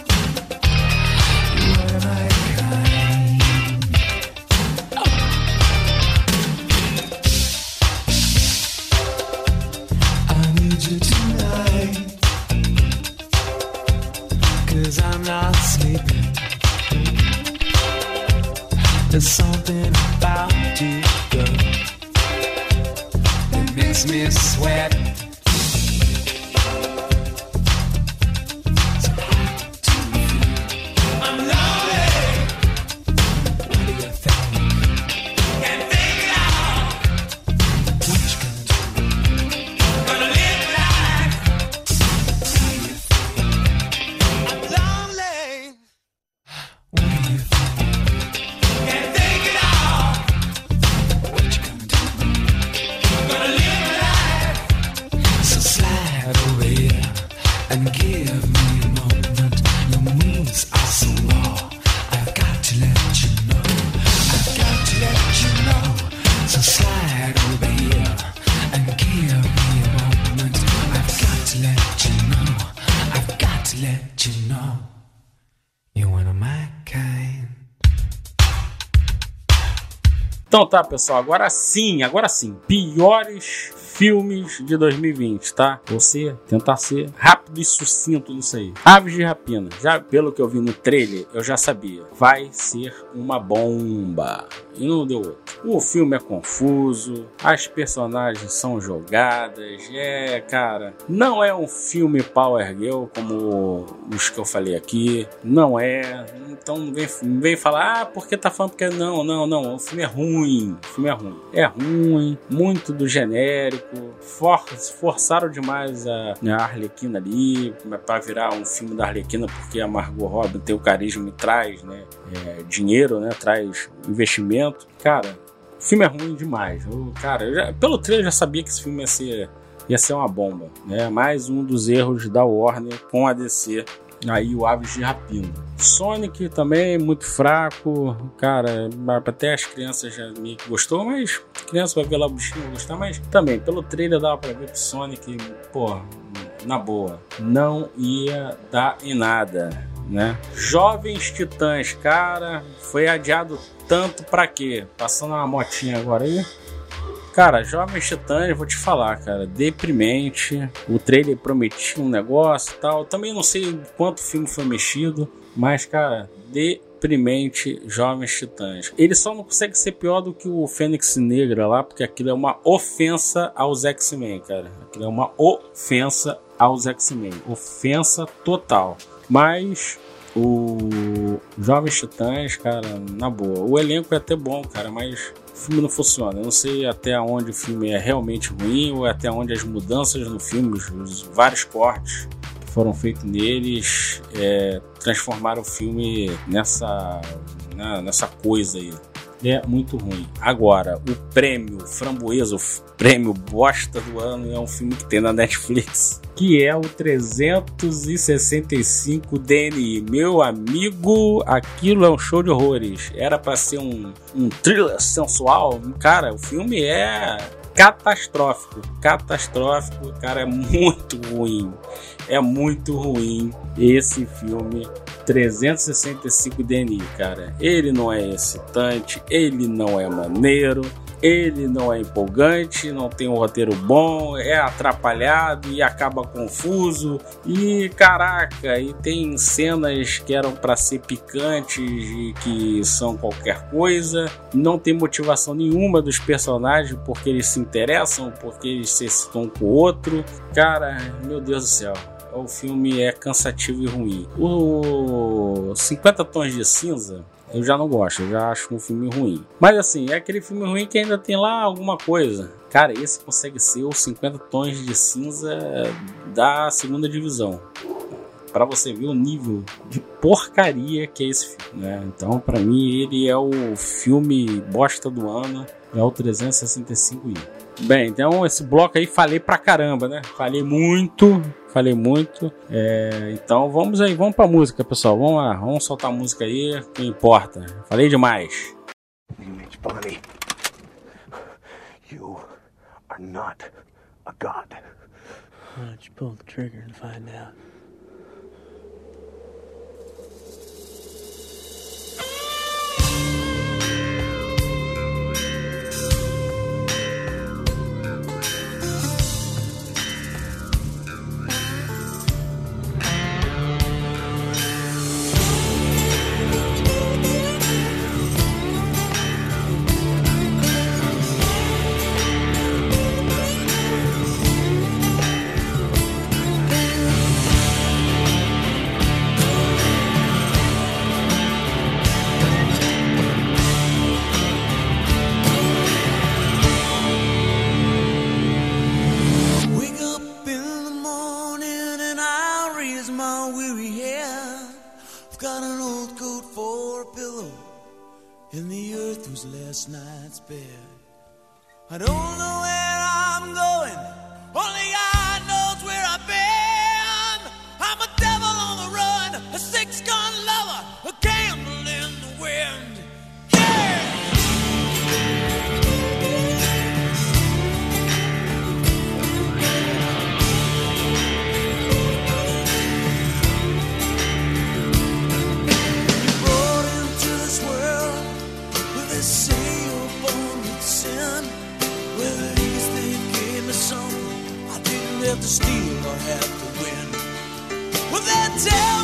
S1: Tá, pessoal, agora sim, agora sim. Piores filmes de 2020, tá? Você tentar ser rápido e sucinto nisso aí. Aves de Rapina, já pelo que eu vi no trailer, eu já sabia. Vai ser uma bomba. E não deu outro. O filme é confuso, as personagens são jogadas, é, cara, não é um filme Power Girl como os que eu falei aqui, não é. Então vem, vem falar, ah, porque tá falando porque não, não, não, o filme é ruim, o filme é ruim. É ruim, muito do genérico, for, forçaram demais a, a Arlequina ali pra virar um filme da Arlequina porque a Margot Robbie tem o carisma e traz, né, é, dinheiro, né, traz investimento. Cara, o filme é ruim demais. Eu, cara, eu já- pelo trailer eu já sabia que esse filme ia ser, ia ser uma bomba. Né? Mais um dos erros da Warner com a DC. Aí o Aves de Rapina. Sonic também muito fraco. Cara, até as crianças já que gostou, mas criança vai ver lá o bichinho gostar. Mas também, pelo trailer dava pra ver que Sonic, pô, na boa, não ia dar em nada. Né? Jovens Titãs, cara, foi adiado tanto pra quê? Passando uma motinha agora aí. Cara, Jovens Titãs, vou te falar, cara, deprimente. O trailer prometia um negócio e tal. Também não sei quanto filme foi mexido, mas, cara, deprimente Jovens Titãs. Ele só não consegue ser pior do que o Fênix Negra lá, porque aquilo é uma ofensa aos X-Men, cara. Aquilo é uma ofensa aos X-Men. Ofensa total. Mas o Jovens Titãs, cara, na boa. O elenco é até bom, cara, mas o filme não funciona. Eu não sei até onde o filme é realmente ruim ou até onde as mudanças no filme, os, os vários cortes que foram feitos neles, é, transformaram o filme nessa, né, nessa coisa aí. É muito ruim. Agora, o prêmio Framboesa, o prêmio bosta do ano, é um filme que tem na Netflix, que é o 365 DNI. Meu amigo, aquilo é um show de horrores. Era pra ser um, um thriller sensual. Cara, o filme é catastrófico. Catastrófico, cara, é muito ruim. É muito ruim esse filme 365 DNI, cara. Ele não é excitante, ele não é maneiro, ele não é empolgante, não tem um roteiro bom, é atrapalhado e acaba confuso. E caraca, e tem cenas que eram para ser picantes e que são qualquer coisa. Não tem motivação nenhuma dos personagens porque eles se interessam, porque eles se excitam com o outro. Cara, meu Deus do céu o filme é cansativo e ruim. O 50 Tons de Cinza eu já não gosto, eu já acho um filme ruim. Mas assim, é aquele filme ruim que ainda tem lá alguma coisa. Cara, esse consegue ser os 50 Tons de Cinza da segunda divisão. Pra você ver o nível de porcaria que é esse filme, né? Então, pra mim, ele é o filme bosta do ano, é o 365i. Bem, então esse bloco aí falei pra caramba, né? Falei muito, falei muito. É, então vamos aí, vamos pra música, pessoal. Vamos lá, vamos soltar a música aí, que importa. Falei demais.
S3: Image Bonnie, you are not a god.
S4: Why don't you pull the trigger and find out?
S2: Night's bed. I don't know tell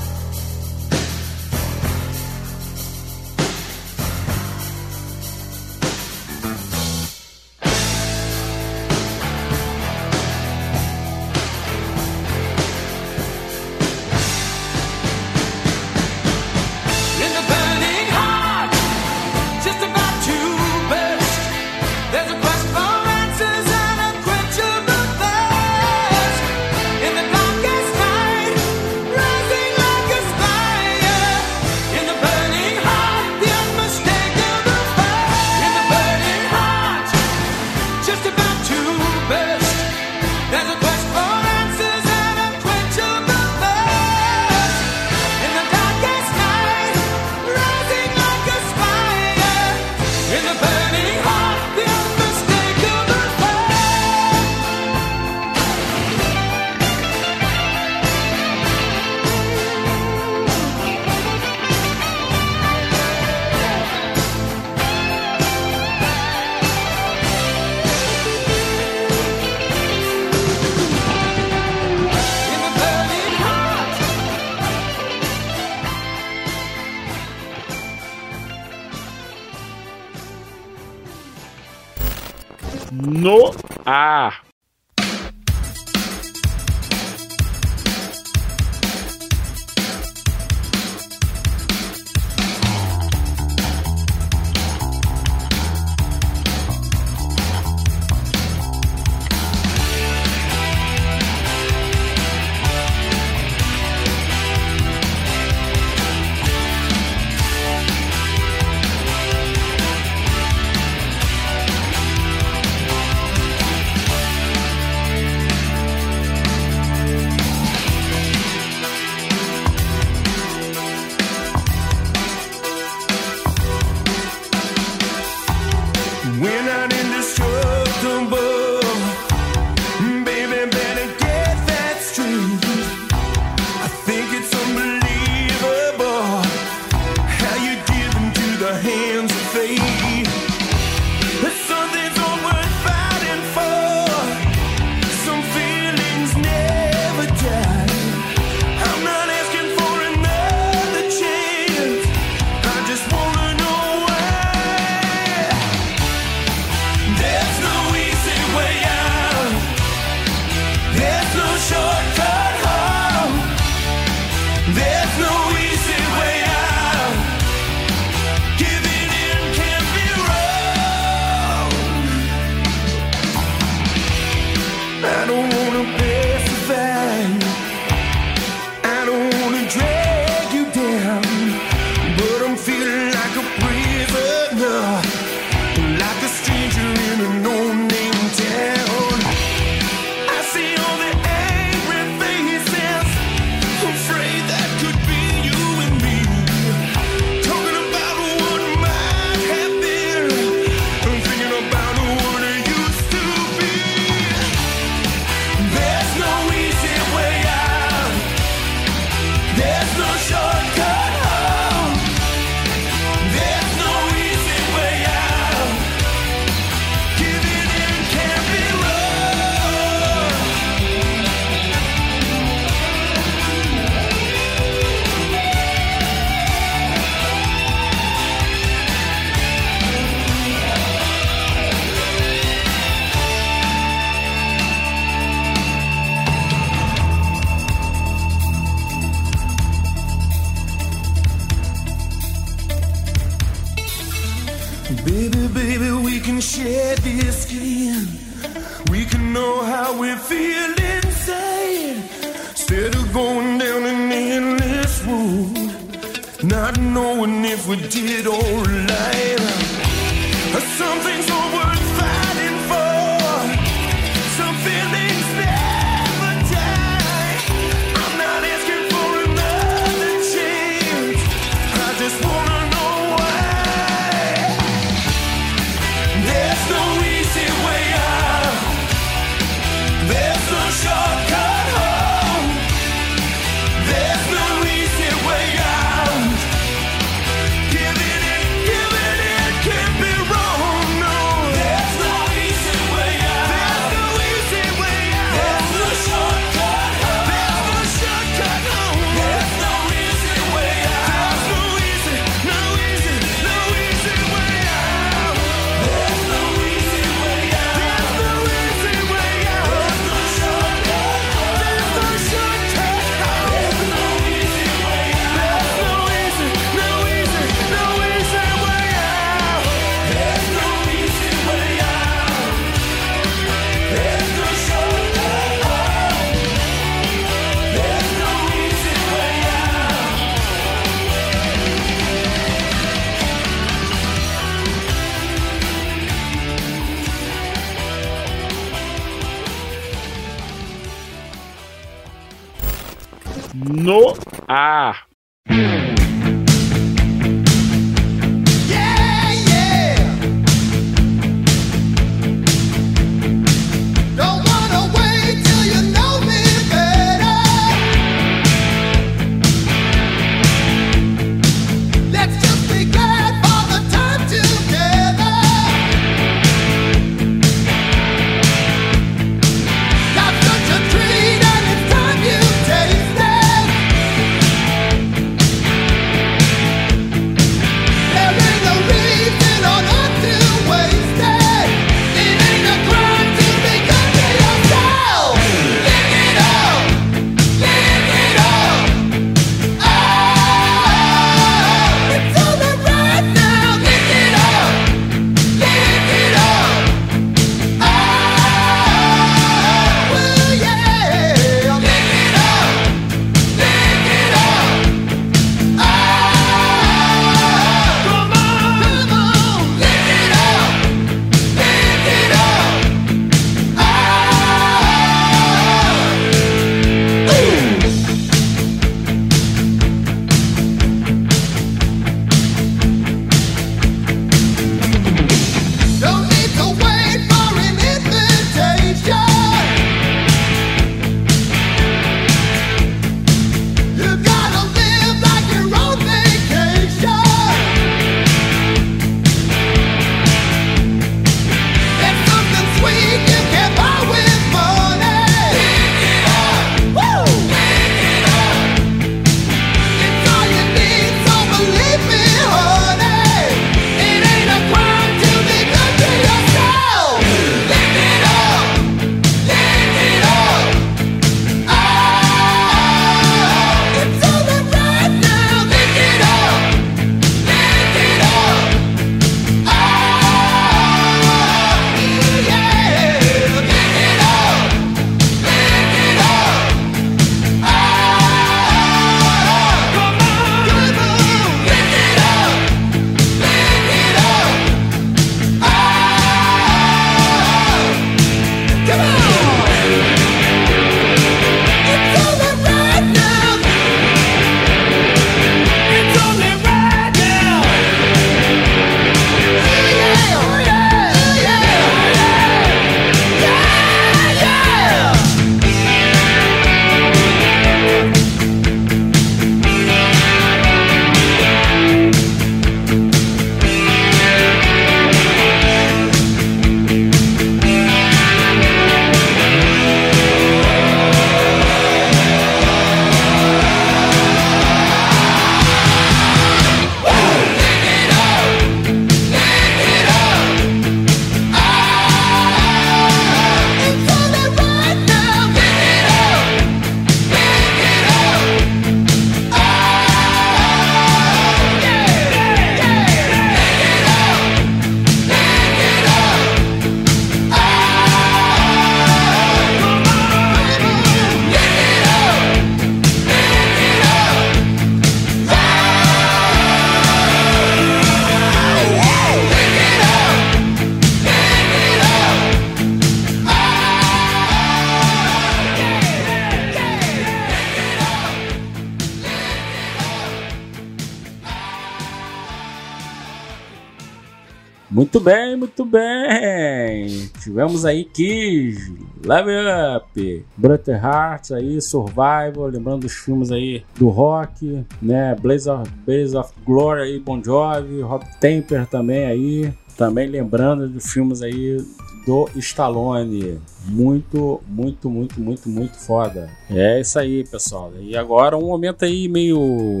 S1: Muito bem, muito bem. Tivemos aí Kiss, Level Up, Brother Hearts aí, Survival, lembrando dos filmes aí do rock, né? Blaze of, Blaze of Glory aí, Bon Jovi, Rob Temper também aí. Também lembrando dos filmes aí do Stallone. Muito, muito, muito, muito, muito foda. É isso aí, pessoal. E agora um momento aí meio,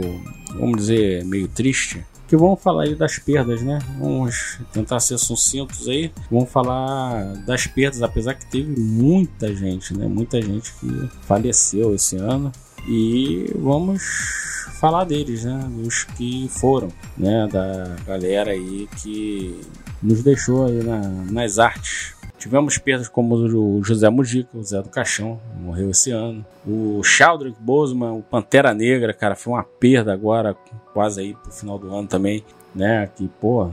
S1: vamos dizer, meio triste. Que vamos falar aí das perdas, né? Vamos tentar ser sucintos aí. Vamos falar das perdas, apesar que teve muita gente, né? Muita gente que faleceu esse ano. E vamos falar deles, né? Dos que foram, né? Da galera aí que nos deixou aí na- nas artes. Tivemos perdas como o José Mujica, o Zé do Caixão, morreu esse ano. O Chaldrick Boseman, o Pantera Negra, cara, foi uma perda agora, quase aí pro final do ano também, né? Que, pô,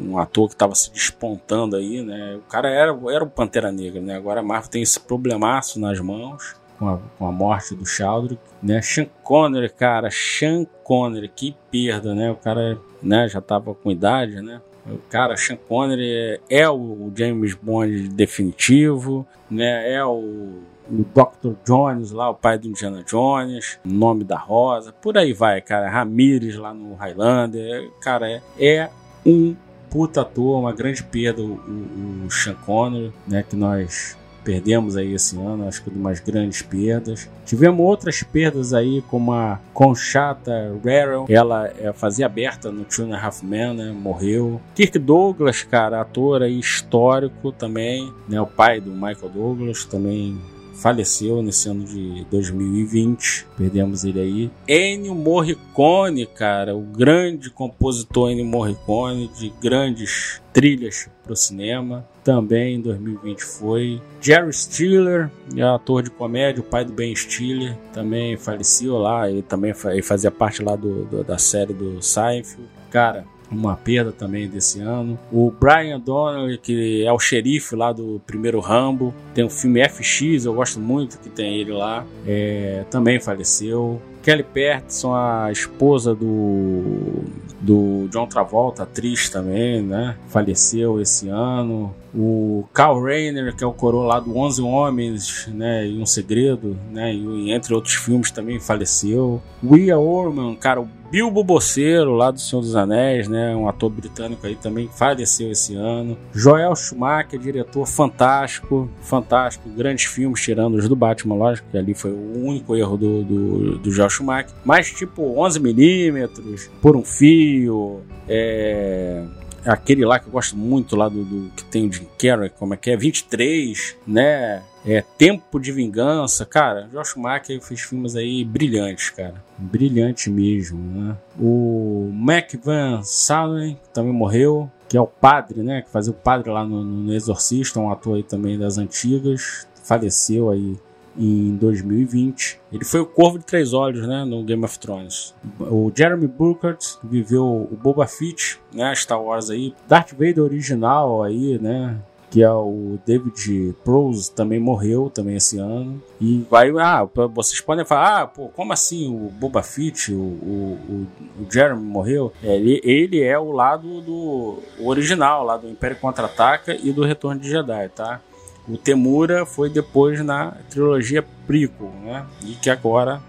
S1: um ator que estava se despontando aí, né? O cara era, era o Pantera Negra, né? Agora a Marvel tem esse problemaço nas mãos com a, com a morte do Chaldrick, né? Sean Connery, cara, Sean Connery, que perda, né? O cara, né, já tava com idade, né? Cara, Sean Connery é, é o James Bond definitivo, né? É o, Dr. Jones lá, o pai do Indiana Jones, nome da Rosa, por aí vai, cara. Ramirez lá no Highlander, cara, é, é um puta ator, uma grande perda o, o, o Sean Connery, né? Que nós perdemos aí esse ano, acho que de umas grandes perdas. Tivemos outras perdas aí, como a Conchata Rarrell, ela é, fazia aberta no Two and a Half Men, né, morreu. Kirk Douglas, cara, ator aí histórico também, né, o pai do Michael Douglas, também faleceu nesse ano de 2020. Perdemos ele aí. Ennio Morricone, cara, o grande compositor Ennio Morricone de grandes trilhas para o cinema. Também em 2020 foi. Jerry Stiller, é ator de comédia, o pai do Ben Stiller, também faleceu lá. Ele também fazia parte lá do, do- da série do Seinfeld. Cara, uma perda também desse ano. O Brian Donnelly, que é o xerife lá do primeiro Rambo, tem o filme FX, eu gosto muito que tem ele lá, é, também faleceu. Kelly Patterson, a esposa do, do John Travolta, atriz também, né? Faleceu esse ano. O Carl Reiner, que é o coroa lá do 11 Homens, né? E um Segredo, né? E entre outros filmes também faleceu. Will Orman, cara, o Bilbo Boceiro, lá do Senhor dos Anéis, né? Um ator britânico aí também faleceu esse ano. Joel Schumacher, diretor fantástico, fantástico, grandes filmes, tirando os do Batman, lógico, que ali foi o único erro do, do, do Joel Schumacher. Mas tipo 11mm, Por um Fio, é aquele lá que eu gosto muito lá do, do- que tem o Jim Carrey, como é que é? 23, né? É Tempo de Vingança, cara. Josh Schumacher fez filmes aí brilhantes, cara. Brilhante mesmo, né? O Mac Van Salen também morreu, que é o padre, né? Que fazia o padre lá no, no Exorcista, um ator aí também das antigas. Faleceu aí em 2020. Ele foi o Corvo de Três Olhos, né, no Game of Thrones. O Jeremy Burkhardt viveu o Boba Fett, né, Star Wars aí. Darth Vader original aí, né, que é o David Prowse, também morreu também esse ano. E vai, ah, vocês podem falar, ah, pô, como assim o Boba Fett, o, o, o, Jeremy morreu? É, ele, ele é o lado do original, lá do Império Contra-Ataca e do Retorno de Jedi, tá? O Temura foi depois na trilogia prequel, né? E que agora,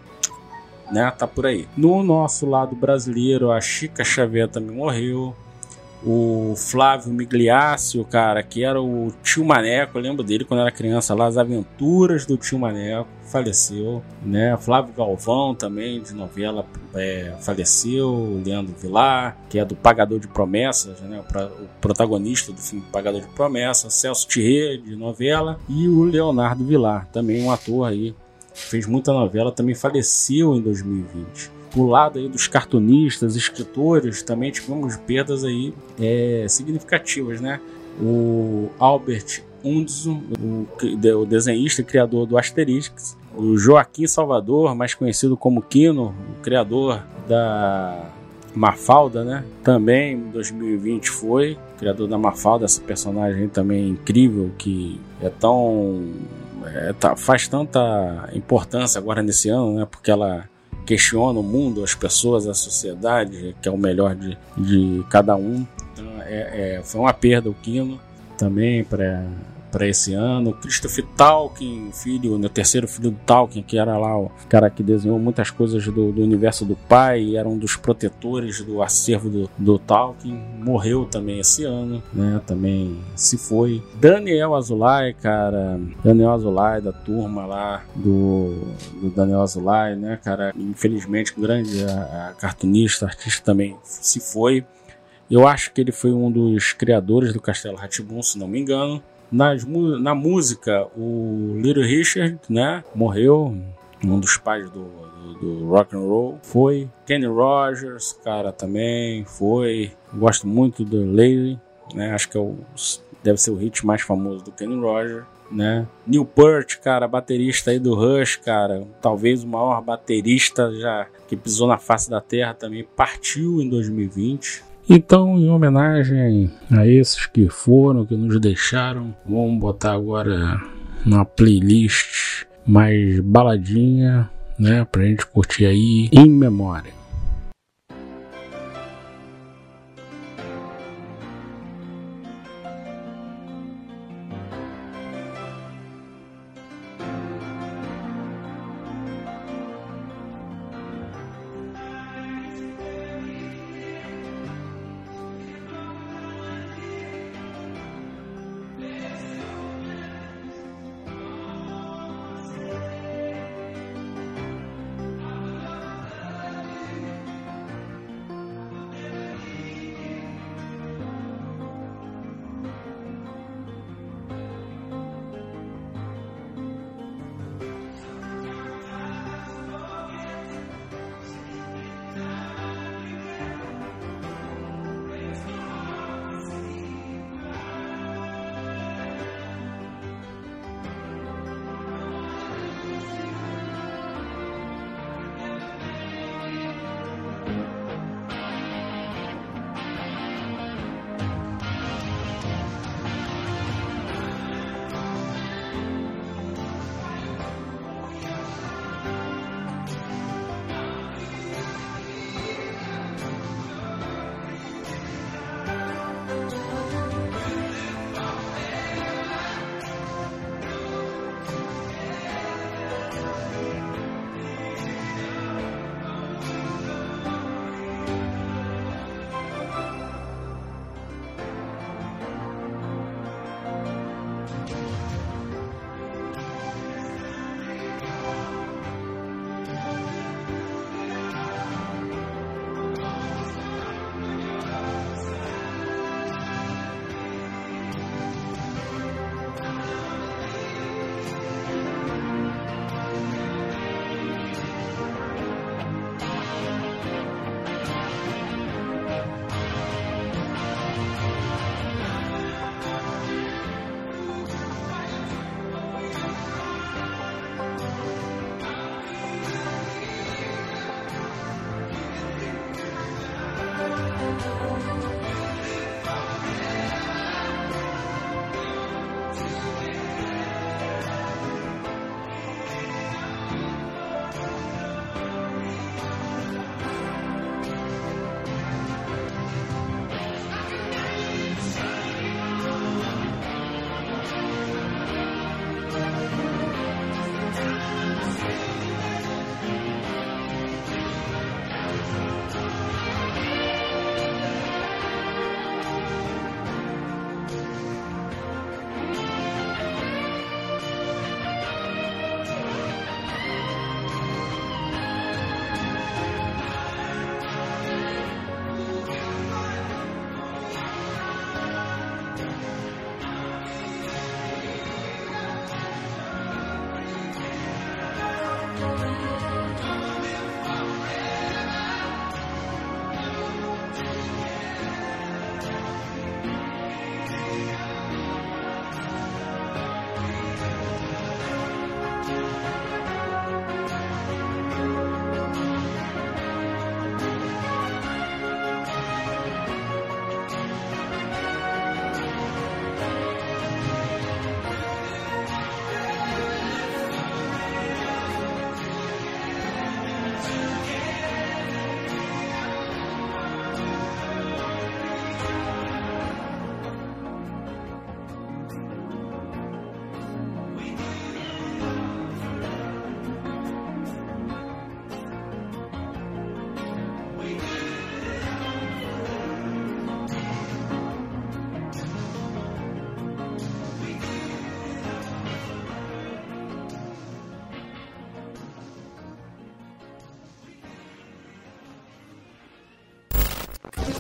S1: né, tá por aí. No nosso lado brasileiro, a Chica Xavier também morreu. O Flávio Migliácio, cara, que era o tio Maneco, eu lembro dele quando era criança lá, as aventuras do tio Maneco, faleceu, né? Flávio Galvão também, de novela, é, faleceu. Leandro Vilar, que é do Pagador de Promessas, né? O, pra- o protagonista do filme Pagador de Promessas. Celso Thierry, de novela. E o Leonardo Vilar, também um ator aí, fez muita novela, também faleceu em 2020 pro lado aí dos cartunistas, escritores, também tivemos perdas aí é, significativas, né? O Albert Undso, o, o desenhista e criador do Asterix, o Joaquim Salvador, mais conhecido como Quino, o criador da Mafalda, né? Também em 2020 foi criador da Mafalda, essa personagem também incrível que é tão é, tá- faz tanta importância agora nesse ano, né? Porque ela questiona o mundo, as pessoas, a sociedade, que é o melhor de, de cada um. Então, é- é- foi uma perda o Kino também para para esse ano. Christopher Tolkien, filho, né, terceiro filho do Tolkien, que era lá o cara que desenhou muitas coisas do, do universo do pai e era um dos protetores do acervo do, do Tolkien, morreu também esse ano, né? Também se foi. Daniel Azulay, cara, Daniel Azulay da turma lá do, do Daniel Azulay, né, cara? Infelizmente, grande a, a cartunista, artista também se foi. Eu acho que ele foi um dos criadores do Castelo Ratibum, se não me engano. Nas, na música, o Little Richard, né, morreu, um dos pais do, do, do rock and roll, foi. Kenny Rogers, cara, também foi. Gosto muito do Lady, né, acho que é o, deve ser o hit mais famoso do Kenny Rogers. Né? Neil Peart, cara, baterista aí do Rush, cara, talvez o maior baterista já que pisou na face da terra também partiu em 2020. Então, em homenagem a esses que foram, que nos deixaram, vamos botar agora uma playlist mais baladinha, né, pra gente curtir aí em memória.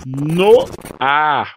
S5: no ar.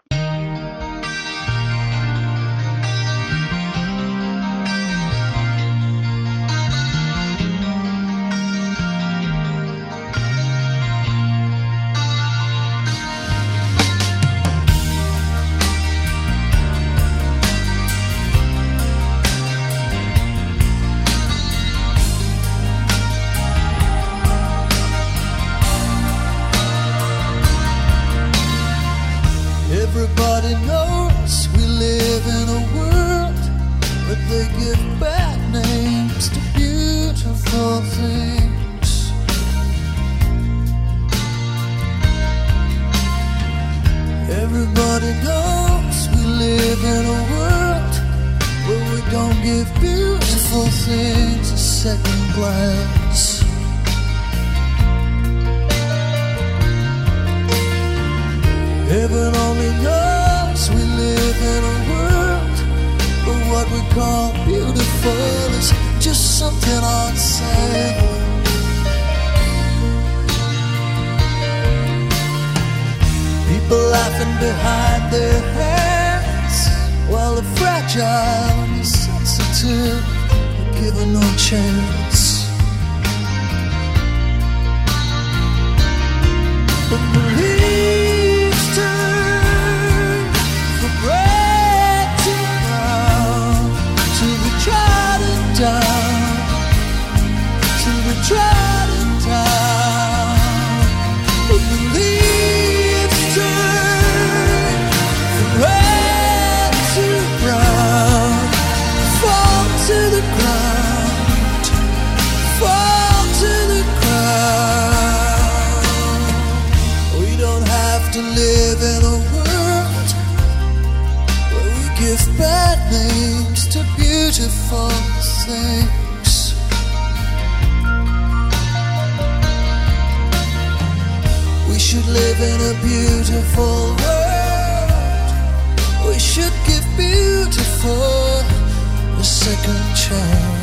S2: live in a world where we give bad names to beautiful things. We should live in a beautiful world. We should give beautiful a second chance.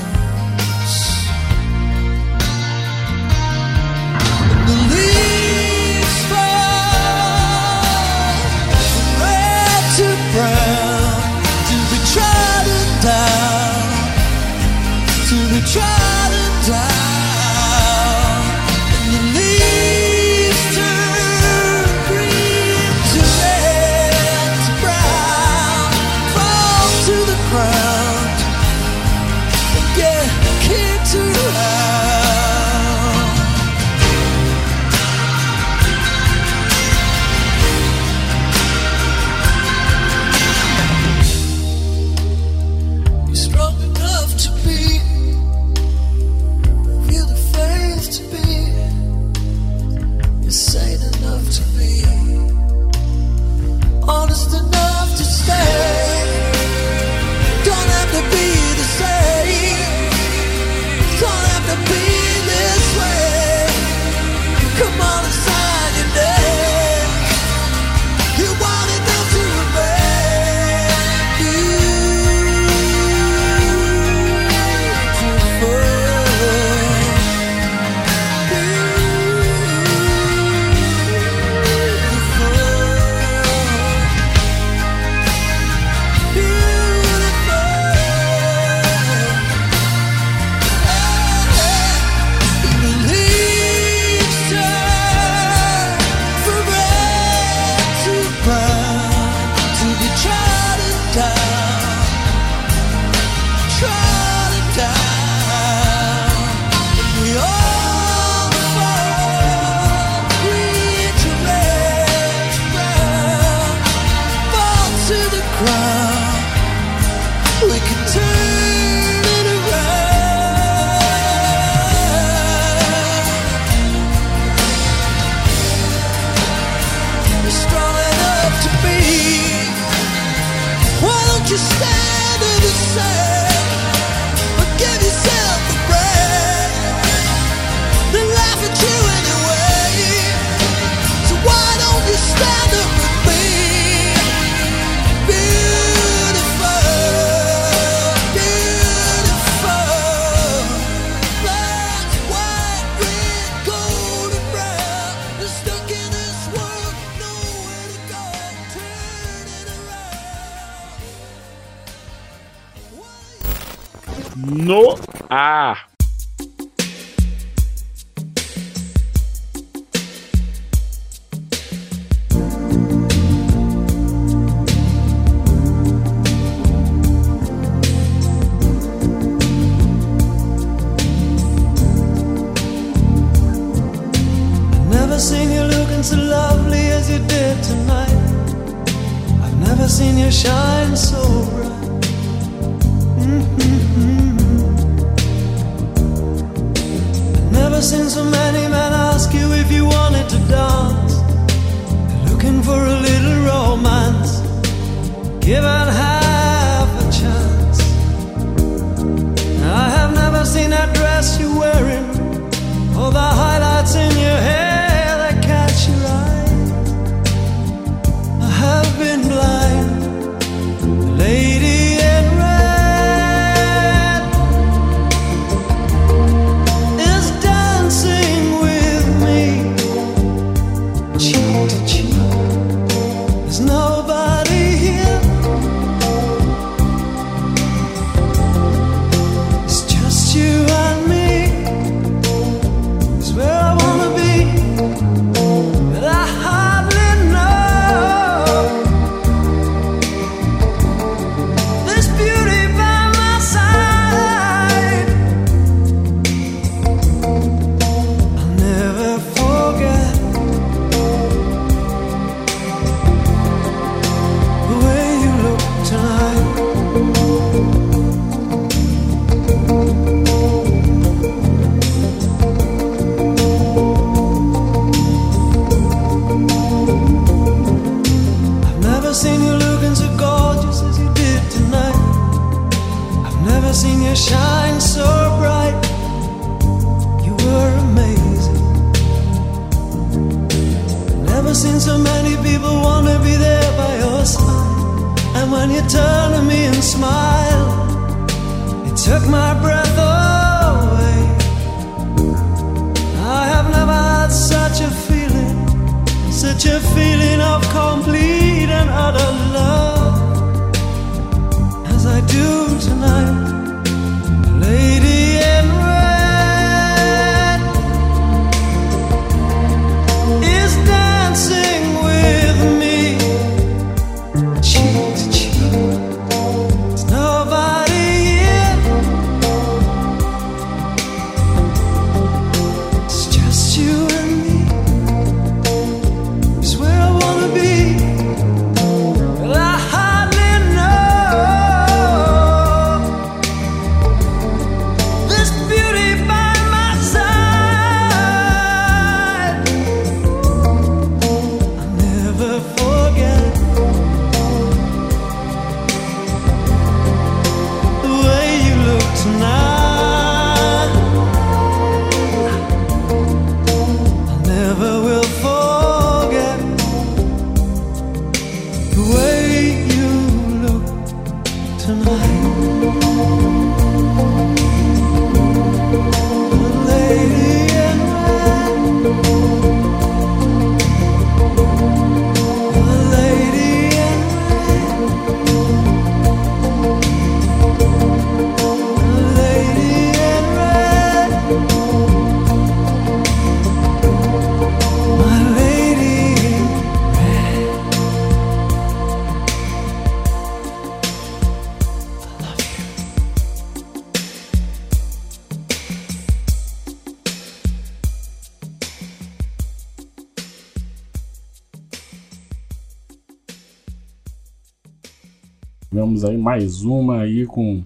S1: Tivemos aí mais uma aí com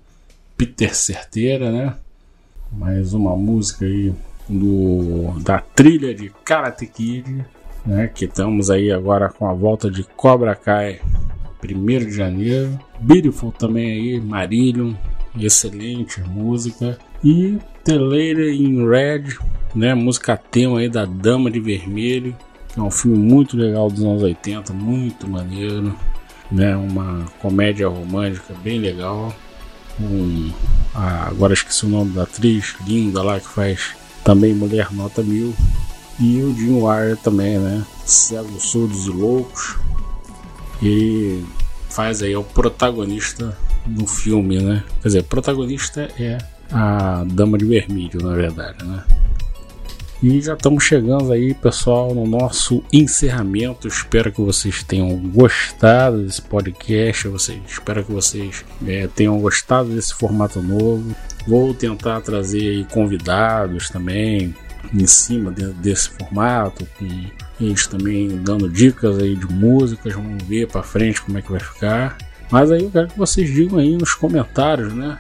S1: Peter Certeira, né? Mais uma música aí do, da trilha de Karate Kid, né? Que estamos aí agora com a volta de Cobra Kai, 1 de janeiro. Beautiful também aí, Marillion, excelente música. E The Lady in Red, né? Música tema aí da Dama de Vermelho, que é um filme muito legal dos anos 80, muito maneiro né? Uma comédia romântica bem legal. Um, a- agora esqueci o nome da atriz linda lá que faz também Mulher Nota Mil. E o Jim Wire também, né? Cegos, surdos e loucos. E faz aí, é o protagonista no filme, né? Quer dizer, protagonista é a Dama de Vermelho, na verdade, né? E já estamos chegando aí, pessoal, no nosso encerramento. Espero que vocês tenham gostado desse podcast. Vocês, espero que vocês é, tenham gostado desse formato novo. Vou tentar trazer convidados também em cima de- desse formato, com eles também dando dicas aí de músicas. Vamos ver para frente como é que vai ficar. Mas aí eu quero que vocês digam aí nos comentários, né?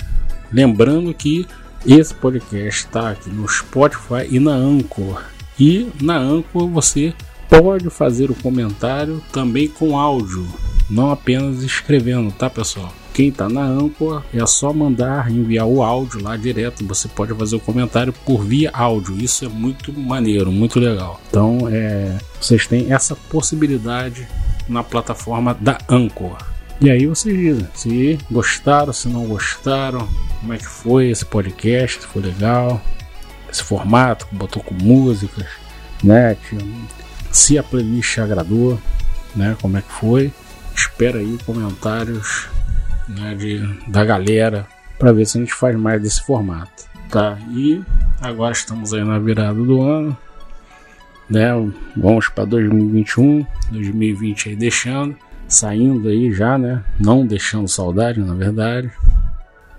S1: Lembrando que esse podcast está aqui no Spotify e na Anchor. E na Anchor você pode fazer o comentário também com áudio, não apenas escrevendo, tá pessoal? Quem está na Anchor é só mandar enviar o áudio lá direto. Você pode fazer o comentário por via áudio. Isso é muito maneiro, muito legal. Então é, vocês têm essa possibilidade na plataforma da Anchor. E aí vocês dizem se gostaram, se não gostaram, como é que foi esse podcast, se foi legal, esse formato, botou com músicas, né? Se a playlist agradou, né? Como é que foi? Espera aí comentários né, de, da galera para ver se a gente faz mais desse formato, tá? E agora estamos aí na virada do ano, né? Vamos para 2021, 2020 aí deixando saindo aí já, né? Não deixando saudade, na verdade.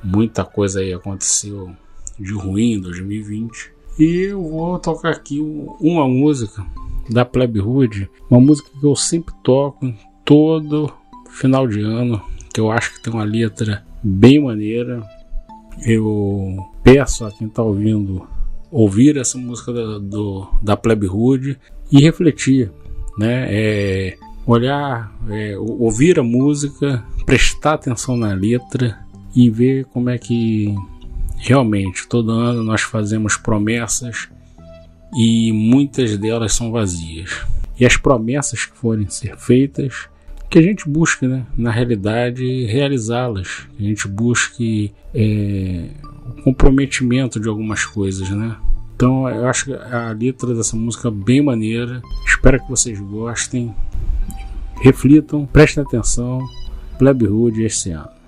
S1: Muita coisa aí aconteceu de ruim em 2020. E eu vou tocar aqui um- uma música da Plebe Hood, uma música que eu sempre toco em todo final de ano, que eu acho que tem uma letra bem maneira. Eu peço a quem está ouvindo ouvir essa música da, do, da Plebe Hood e refletir, né? É, olhar, é, ou- ouvir a música, prestar atenção na letra e ver como é que realmente todo ano nós fazemos promessas e muitas delas são vazias. E as promessas que forem ser feitas, que a gente busque, né, na realidade, realizá-las. A gente busque é, o comprometimento de algumas coisas, né? Então eu acho a letra dessa música bem maneira. Espero que vocês gostem. Reflitam, prestem atenção. Plebe Hood esse ano.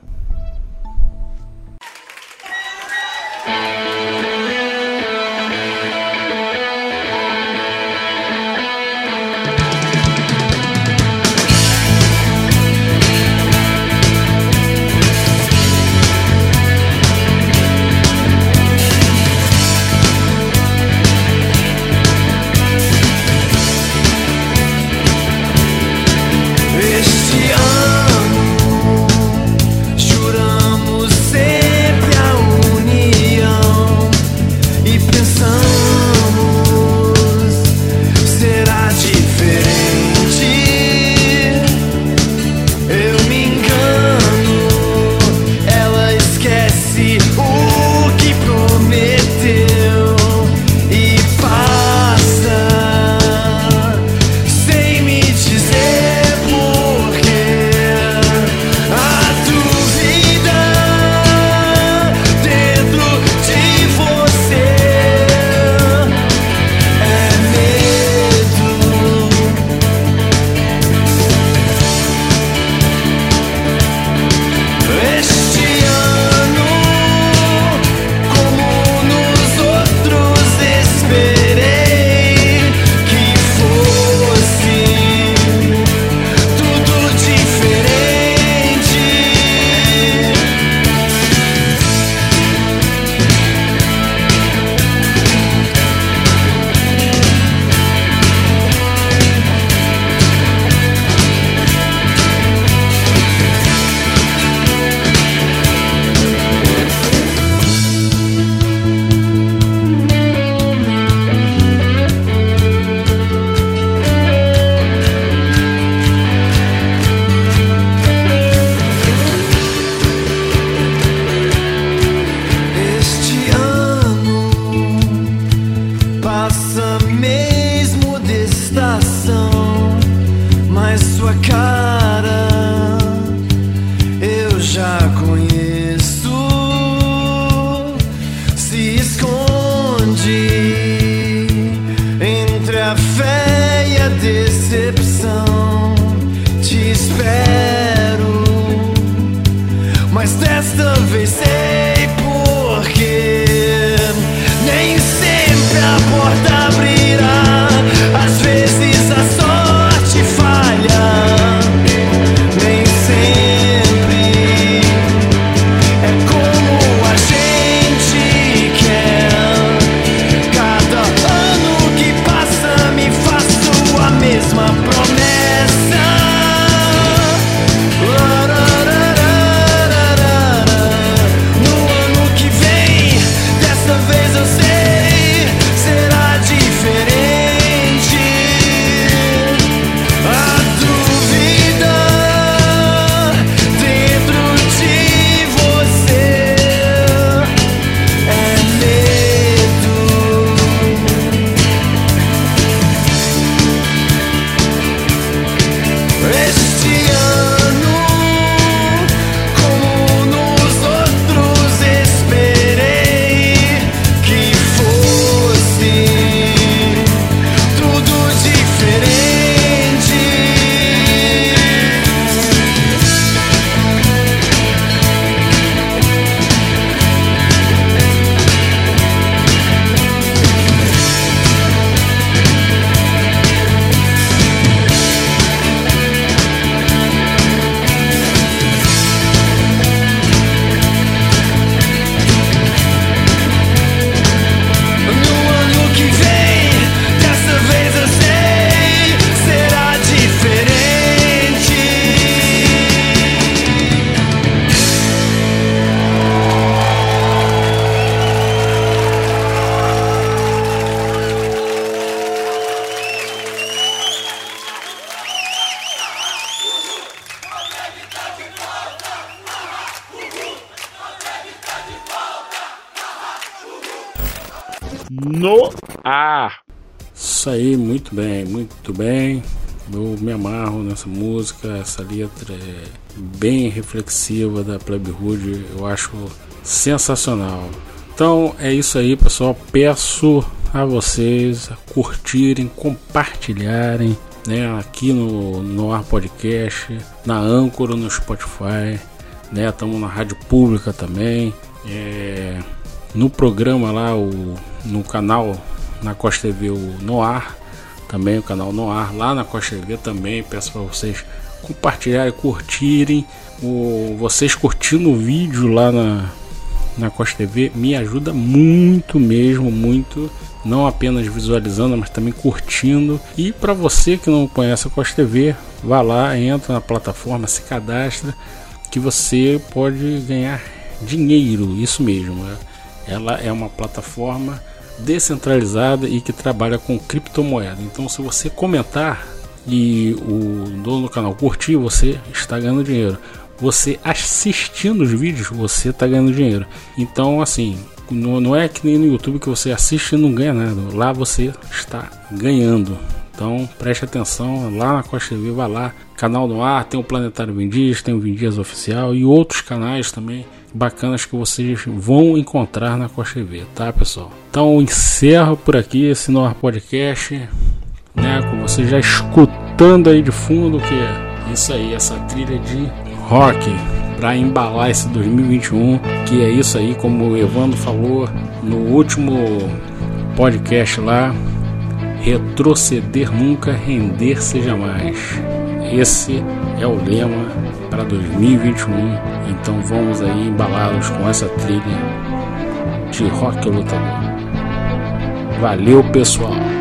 S1: Nessa música, essa letra é bem reflexiva da Plebe Hood, eu acho sensacional. Então é isso aí, pessoal. Peço a vocês curtirem, compartilharem, né, aqui no, no Ar Podcast, na Âncora, no Spotify, né, estamos na rádio pública também, é, no programa lá, o, no canal na Costa TV, o Noar, também o canal Noar, lá na Costa TV também, peço para vocês compartilharem, curtirem, o, vocês curtindo o vídeo lá na, na Costa TV me ajuda muito mesmo, muito. Não apenas visualizando, mas também curtindo. E para você que não conhece a Costa TV, vá lá, entra na plataforma, se cadastra, que você pode ganhar dinheiro. Isso mesmo. né? Ela é uma plataforma descentralizada e que trabalha com criptomoeda. Então, se você comentar e o dono do canal curtir, você está ganhando dinheiro você assistindo os vídeos, você tá ganhando dinheiro. Então, assim, não, é que nem no YouTube que você assiste e não ganha nada. Lá você está ganhando. Então, preste atenção lá na Costa TV, vai lá. Canal no ar, tem o Planetário Vindias, tem o Vindias Oficial e outros canais também bacanas que vocês vão encontrar na Costa TV, tá, pessoal? Então, encerro por aqui esse Noir Podcast, né? Com você já escutando aí de fundo que é isso aí, essa trilha de rock para embalar esse 2021, que é isso aí, como o Evandro falou no último podcast lá, retroceder nunca, render-se jamais. Esse é o lema para 2021. Então vamos aí embalados com essa trilha de rock lutador. Valeu, pessoal.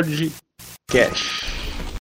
S5: No ar podcast.